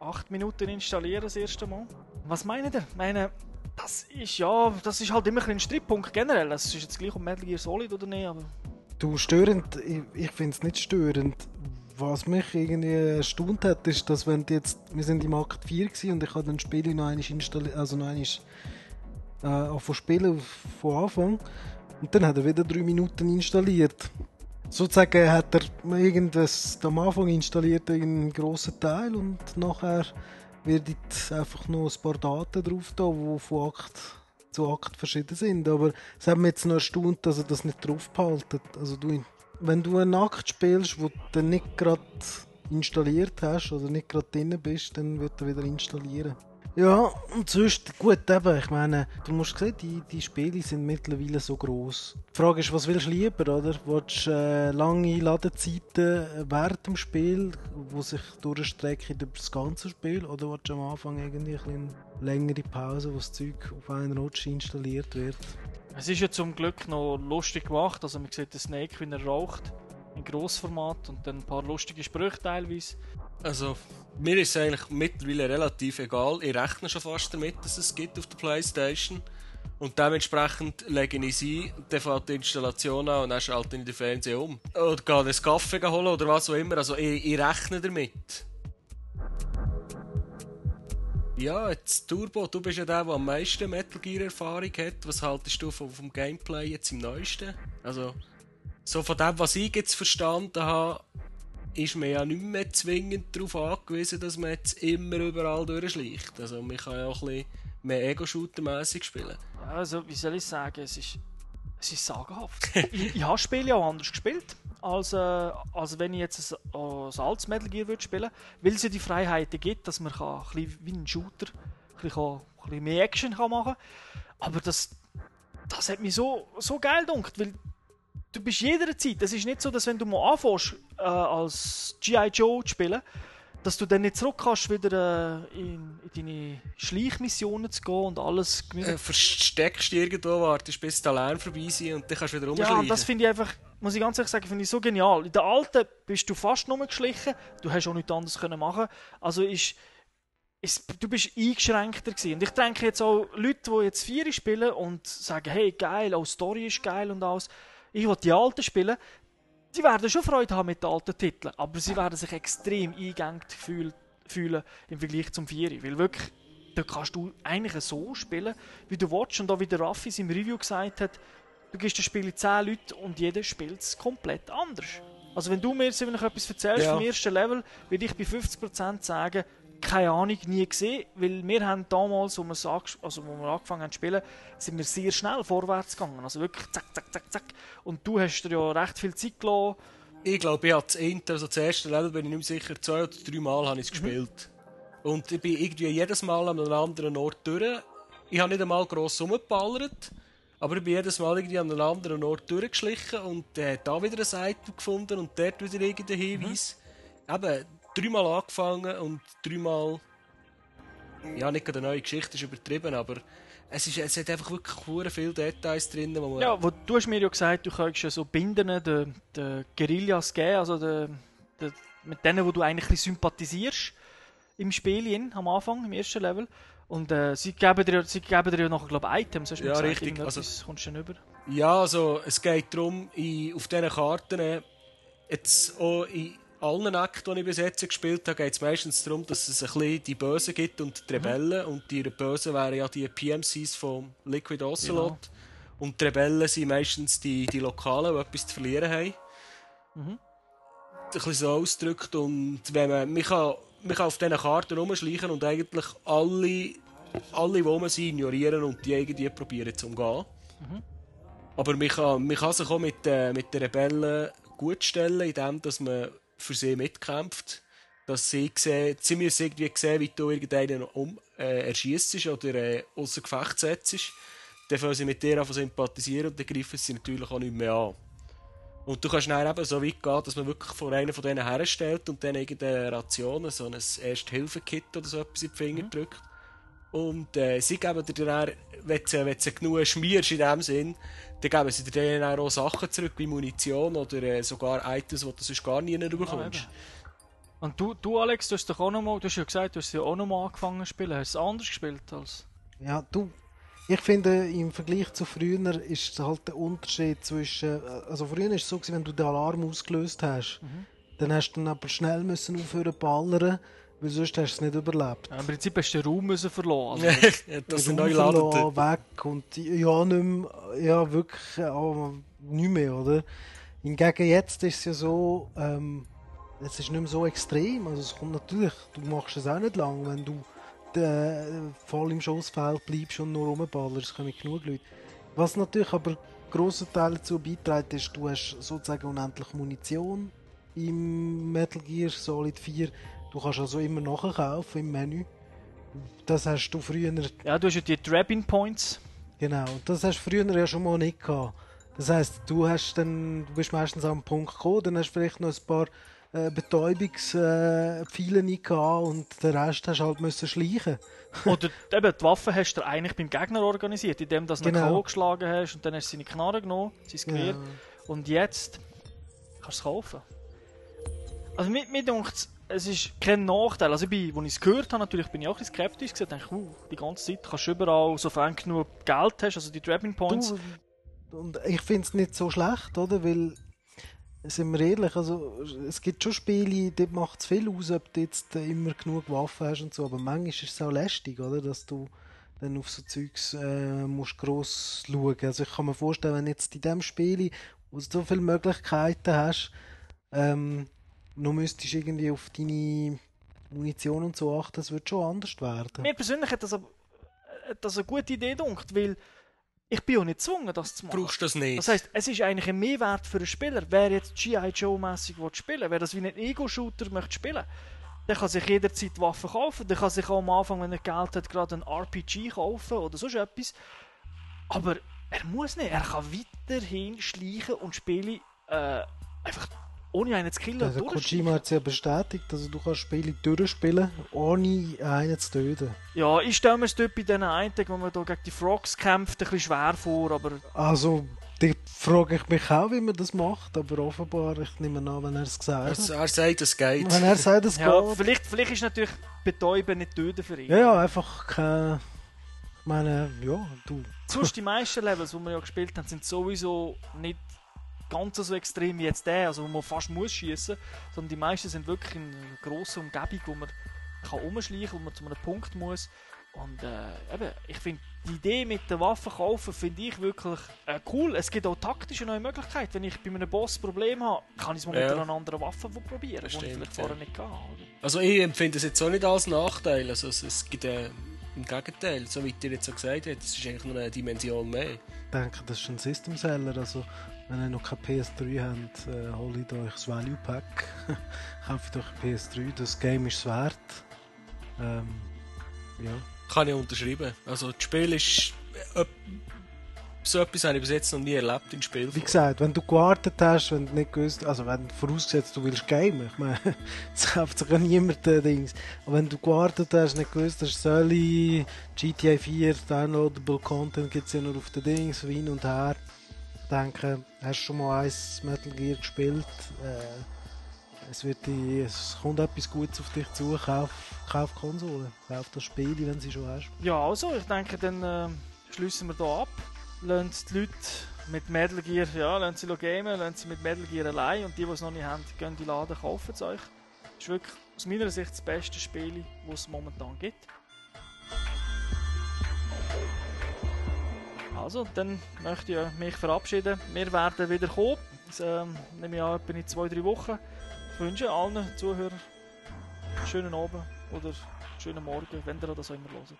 8 Minuten installieren das erste Mal. Was meint ihr? Meine, das ist ja, das ist halt immer ein Streitpunkt generell. Es ist jetzt gleich um Metal Gear Solid oder nicht, aber Du, störend, ich, ich finde es nicht störend. Was mich irgendwie erstaunt hat, ist, dass wenn jetzt, wir sind im Akt 4 gewesen und ich habe dann Spiele noch einmal installiert, also noch einmal äh, angefangen spielen von Anfang und dann hat er wieder drei Minuten installiert. Sozusagen hat er irgendwas am Anfang installiert, einen grossen Teil und nachher wird einfach noch ein paar Daten drauf da, die von Akt zu Akt verschieden sind. Aber es hat mich jetzt noch erstaunt, dass er das nicht drauf behalten. Also du, wenn du einen Akt spielst, wo du nicht gerade installiert hast oder nicht gerade drin bist, dann wird er wieder installieren. Ja, und sonst, gut, eben, ich meine, du musst sehen, die, die Spiele sind mittlerweile so groß. Die Frage ist, was willst du lieber, oder? Willst du äh, lange Ladezeiten während dem Spiel, die sich durchstrecken über das ganze Spiel, oder willst du am Anfang irgendwie ein bisschen längere Pause, wo das Zeug auf einen Rutsch installiert wird? Es ist ja zum Glück noch lustig gemacht. Also man sieht den Snake, wie er raucht. In Grossformat und dann ein paar lustige Sprüche teilweise. Also, mir ist es eigentlich mittlerweile relativ egal. Ich rechne schon fast damit, dass es gibt auf der Playstation. Und dementsprechend lege ich sie, dann fängt die Installation an und dann schalte ich den Fernseher um. Oder gehe einen Kaffee holen oder was auch immer. Also ich, ich rechne damit. Ja, jetzt Turbo, du bist ja der, der am meisten Metal Gear Erfahrung hat. Was haltest du vom, vom Gameplay jetzt im neuesten? Also, so von dem, was ich jetzt verstanden habe, ist man ja nicht mehr zwingend darauf angewiesen, dass man jetzt immer überall durchschleicht. Also man kann ja auch ein bisschen mehr Ego-Shooter-mässig spielen. Ja, also, wie soll ich sagen, es ist, es ist sagenhaft. ich, ich habe Spiele auch anders gespielt, als, äh, als wenn ich jetzt ein, ein altes Metal Gear würde spielen weil es ja die Freiheiten gibt, dass man kann, ein bisschen wie ein Shooter ein bisschen, ein bisschen mehr Action kann machen kann. Aber das, das hat mich so, so geil gedacht, weil du bist jederzeit, es ist nicht so, dass wenn du mal anfängst, äh, als G.I. Joe zu spielen, dass du dann nicht zurück kannst, wieder äh, in, in deine Schleichmissionen zu gehen und alles gemütlich. Äh, versteckst dich irgendwo, wartest bis die Alarm vorbei sind und dann kannst du wieder Ja, rumschleichen. und das finde ich einfach, muss ich ganz ehrlich sagen, finde ich so genial. In der alten bist du fast nur geschlichen, du hast auch nichts anderes können machen. Also ist, ist, du bist eingeschränkter gewesen. Und ich denke jetzt auch Leute, die jetzt Vieri spielen und sagen, hey geil, auch die Story ist geil und alles. Ich will die alten spielen. Die werden schon Freude haben mit den alten Titeln, aber sie werden sich extrem fühl, fühlen im Vergleich zum Vieri. Weil wirklich, da kannst du eigentlich so spielen, wie du willst. Und auch wie der Raffi im Review gesagt hat, du gibst das Spiel in 10 Leute und jeder spielt es komplett anders. Also wenn du mir jetzt etwas erzählst Ja. vom ersten Level, würde ich bei 50% sagen, keine Ahnung, nie gesehen, weil wir haben damals, wo wir, also wo wir angefangen haben zu spielen, sind wir sehr schnell vorwärts gegangen. Also wirklich zack, zack, zack, zack. Und du hast dir ja recht viel Zeit gelassen. Ich glaube, ich habe das Inter, also das erste Level, bin ich nicht mehr sicher, zwei oder drei Mal habe ich es Mhm. gespielt. Und ich bin irgendwie jedes Mal an einem anderen Ort durch. Ich habe nicht einmal gross rumgeballert, aber ich bin jedes Mal irgendwie an einem anderen Ort durchgeschlichen und äh, da wieder eine Seite gefunden und dort wieder irgendeinen Hinweis. Eben, dreimal angefangen und dreimal... Ja, nicht eine neue Geschichte, ist übertrieben, aber es, ist, es hat einfach wirklich hure viele Details drin, wo man... Ja, wo, du hast mir ja gesagt, du könntest ja so Binden den, den Guerillas geben, also den, den, mit denen, wo du eigentlich sympathisierst im Spiel am Anfang, im ersten Level. Und äh, sie, geben dir, sie geben dir ja nachher, glaube ich, Items. Hast du Ja, gesagt, richtig, also- kommst du dann über. Ja, also es geht darum, in, auf diesen Karten, äh, jetzt auch in allen Akten, die ich bis jetzt gespielt habe, geht es meistens darum, dass es ein bisschen die Bösen gibt und die Rebellen. Und die Bösen wären ja die PMCs vom Liquid Ocelot. Und die Rebellen sind meistens die, die Lokalen, die etwas zu verlieren haben. Ein bisschen so ausgedrückt. Und wenn man, man, kann, man kann auf diesen Karten rumschleichen und eigentlich alle, alle, wo man sie ignorieren und die irgendwie probieren zu umgehen. Aber man kann, man kann sich auch mit, äh, mit den Rebellen gut stellen, indem dass man für sie mitkämpft. Dass sie, sehen, sie müssen irgendwie sehen, wie du irgendeinen um, äh, erschießt oder äh, außer Gefecht setzt. Dann fangen sie mit dir an sympathisieren und dann greifen sie natürlich auch nicht mehr an. Und du kannst dann eben so weit gehen, dass man wirklich vor einen von denen herstellt und dann irgendeine Ration, so ein Erste-Hilfe-Kit oder so etwas in die Finger drückt. Und äh, sie geben dir dann, wenn du, wenn du genug schmierst in dem Sinn, dann geben sie dir dann auch Sachen zurück, wie Munition oder äh, sogar Items, die du sonst gar nie bekommst. Und du, du, Alex, du hast doch auch noch mal, du hast ja gesagt, du hast ja auch noch mal angefangen zu spielen. Hast du es anders gespielt als... Ja, du, ich finde, im Vergleich zu früher ist halt der Unterschied zwischen. Also, früher war es so, gewesen, wenn du den Alarm ausgelöst hast, dann hast du dann aber schnell müssen aufhören zu ballern, weil sonst hast du es nicht überlebt. Ja, Im Prinzip hast du den Raum müssen verloren. Also, dass sie Raum neu verloren, laden. weg und ja, nicht mehr, ja, wirklich ja, nicht mehr, oder? Hingegen jetzt ist es ja so, ähm, es ist nicht mehr so extrem. Also es kommt natürlich, du machst es auch nicht lang, wenn du äh, voll im Schussfeld bleibst und nur rumballerst, es kommen genug Leute. Was natürlich aber grosser Teil dazu beiträgt, ist, du hast sozusagen unendlich Munition im Metal Gear Solid 4. Du kannst also immer nachkaufen im Menü. Das hast du früher Ja, du hast ja die Drabin Points. Genau, das hast du früher ja schon mal nicht gehabt. Das heisst, du hast dann, du bist meistens am Punkt gekommen, dann hast du vielleicht noch ein paar äh, Betäubungspfeile äh, nicht gehabt und den Rest hast du halt müssen schleichen. Oder eben, die Waffe hast du eigentlich beim Gegner organisiert, indem du Genau. K.O. geschlagen hast und dann hast du seine Knarre genommen, sein Gewehr. Ja. Und jetzt kannst du es kaufen. Also mir, mir denkt es ist kein Nachteil. Also ich bin, als ich es gehört habe, natürlich bin ich auch ein skeptisch gewesen. Ich dachte, uh, die ganze Zeit kannst du überall, sofern du genug Geld hast, also die Drabin Points. Du, und ich finde es nicht so schlecht, oder? Weil, sind wir ehrlich, also es gibt schon Spiele, dort macht es viel aus, ob du jetzt immer genug Waffen hast und so, aber manchmal ist es auch lästig, oder? Dass du dann auf so Zeugs äh, musst gross schauen. Also ich kann mir vorstellen, wenn jetzt in diesem Spiel, wo du so viele Möglichkeiten hast, ähm, noch müsstest du irgendwie auf deine Munition und so achten, das wird schon anders werden. Mir persönlich hat das aber das eine gute Idee dunkt, weil ich bin ja nicht gezwungen, das zu machen. Brauchst du das nicht? Das heisst, es ist eigentlich ein Mehrwert für einen Spieler. Wer jetzt G.I. Joe-mässig spielen wer das wie ein Ego-Shooter möchte spielen, der kann sich jederzeit Waffen kaufen, der kann sich auch am Anfang, wenn er Geld hat, gerade ein RPG kaufen oder sonst etwas. Aber er muss nicht, er kann weiterhin schleichen und Spiele äh, einfach ohne einen zu killen Also Kojima hat es ja bestätigt, also du kannst Spiele durchspielen, ohne einen zu töten. Ja, ich stelle mir es dort bei diesen einen, wo man da gegen die Frogs kämpft, ein bisschen schwer vor, aber... Also, da frage ich mich auch, wie man das macht, aber offenbar, ich nehme an, wenn er es gesagt hat. Er, er sagt, es geht. Wenn er sagt, es ja, geht. Vielleicht, vielleicht ist natürlich Betäuben nicht töten für ihn. Ja, ja, einfach kein... Ich meine, ja, du... Sonst die meisten Levels, die wir ja gespielt haben, sind sowieso nicht ganz so extrem wie jetzt der, also wo man fast muss schießen, sondern die meisten sind wirklich in einer grossen Umgebung, wo man kann umschleichen, wo man zu einem Punkt muss. Und äh, eben, ich finde die Idee mit den Waffen kaufen finde ich wirklich äh, cool. Es gibt auch taktische neue Möglichkeiten. Wenn ich bei einem Boss ein Problem habe, kann ich es mal Ja. mit einer anderen Waffe probieren, Das die ich stimmt, vielleicht vorher ja. nicht hatte. Oder? Also ich empfinde es jetzt auch nicht als Nachteil. Also es, es gibt äh, im Gegenteil, so wie ihr jetzt so gesagt habt, es ist eigentlich nur eine Dimension mehr. Ich denke, das ist ein System-Seller, also wenn ihr noch keine PS3 habt, äh, holt euch das Value Pack. Kauft euch eine PS3, das Game ist es wert. Ähm, ja. Kann ich unterschreiben. Also das Spiel ist... Äh, so etwas habe ich bis jetzt noch nie erlebt im Spiel. Wie gesagt, wenn du gewartet hast, wenn du nicht gewusst, also wenn vorausgesetzt du willst gamen, ich meine, es kauft sich ja niemand äh, Dings, aber wenn du gewartet hast, nicht gewusst hast, soll ich GTA 4 Downloadable Content gibt es ja nur auf den Dings, hin und her, denke, hast du schon mal eins Metal Gear gespielt, äh, es wird die, es kommt etwas Gutes auf dich zu, kauf, kauf Konsole, kauf das Spiel, wenn sie schon hast. Ja, also, ich denke, dann äh, schließen wir hier ab. Lassen die Leute mit Metal Gear, ja, lassen sie gamen, lassen sie mit Metal Gear allein und die, die es noch nicht haben, gehen die Laden, kaufen es euch. Das ist wirklich aus meiner Sicht das beste Spiel, das es momentan gibt. Also, dann möchte ich mich verabschieden. Wir werden wieder kommen. Das, ähm, nehme ich an, etwa in zwei, drei Wochen. Ich wünsche allen Zuhörern einen schönen Abend oder schönen Morgen, wenn ihr das auch immer hört.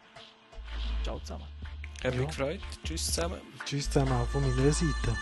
Ciao zusammen. Hat mich gefreut. Tschüss zusammen. Tschüss zusammen auch von meiner Seite.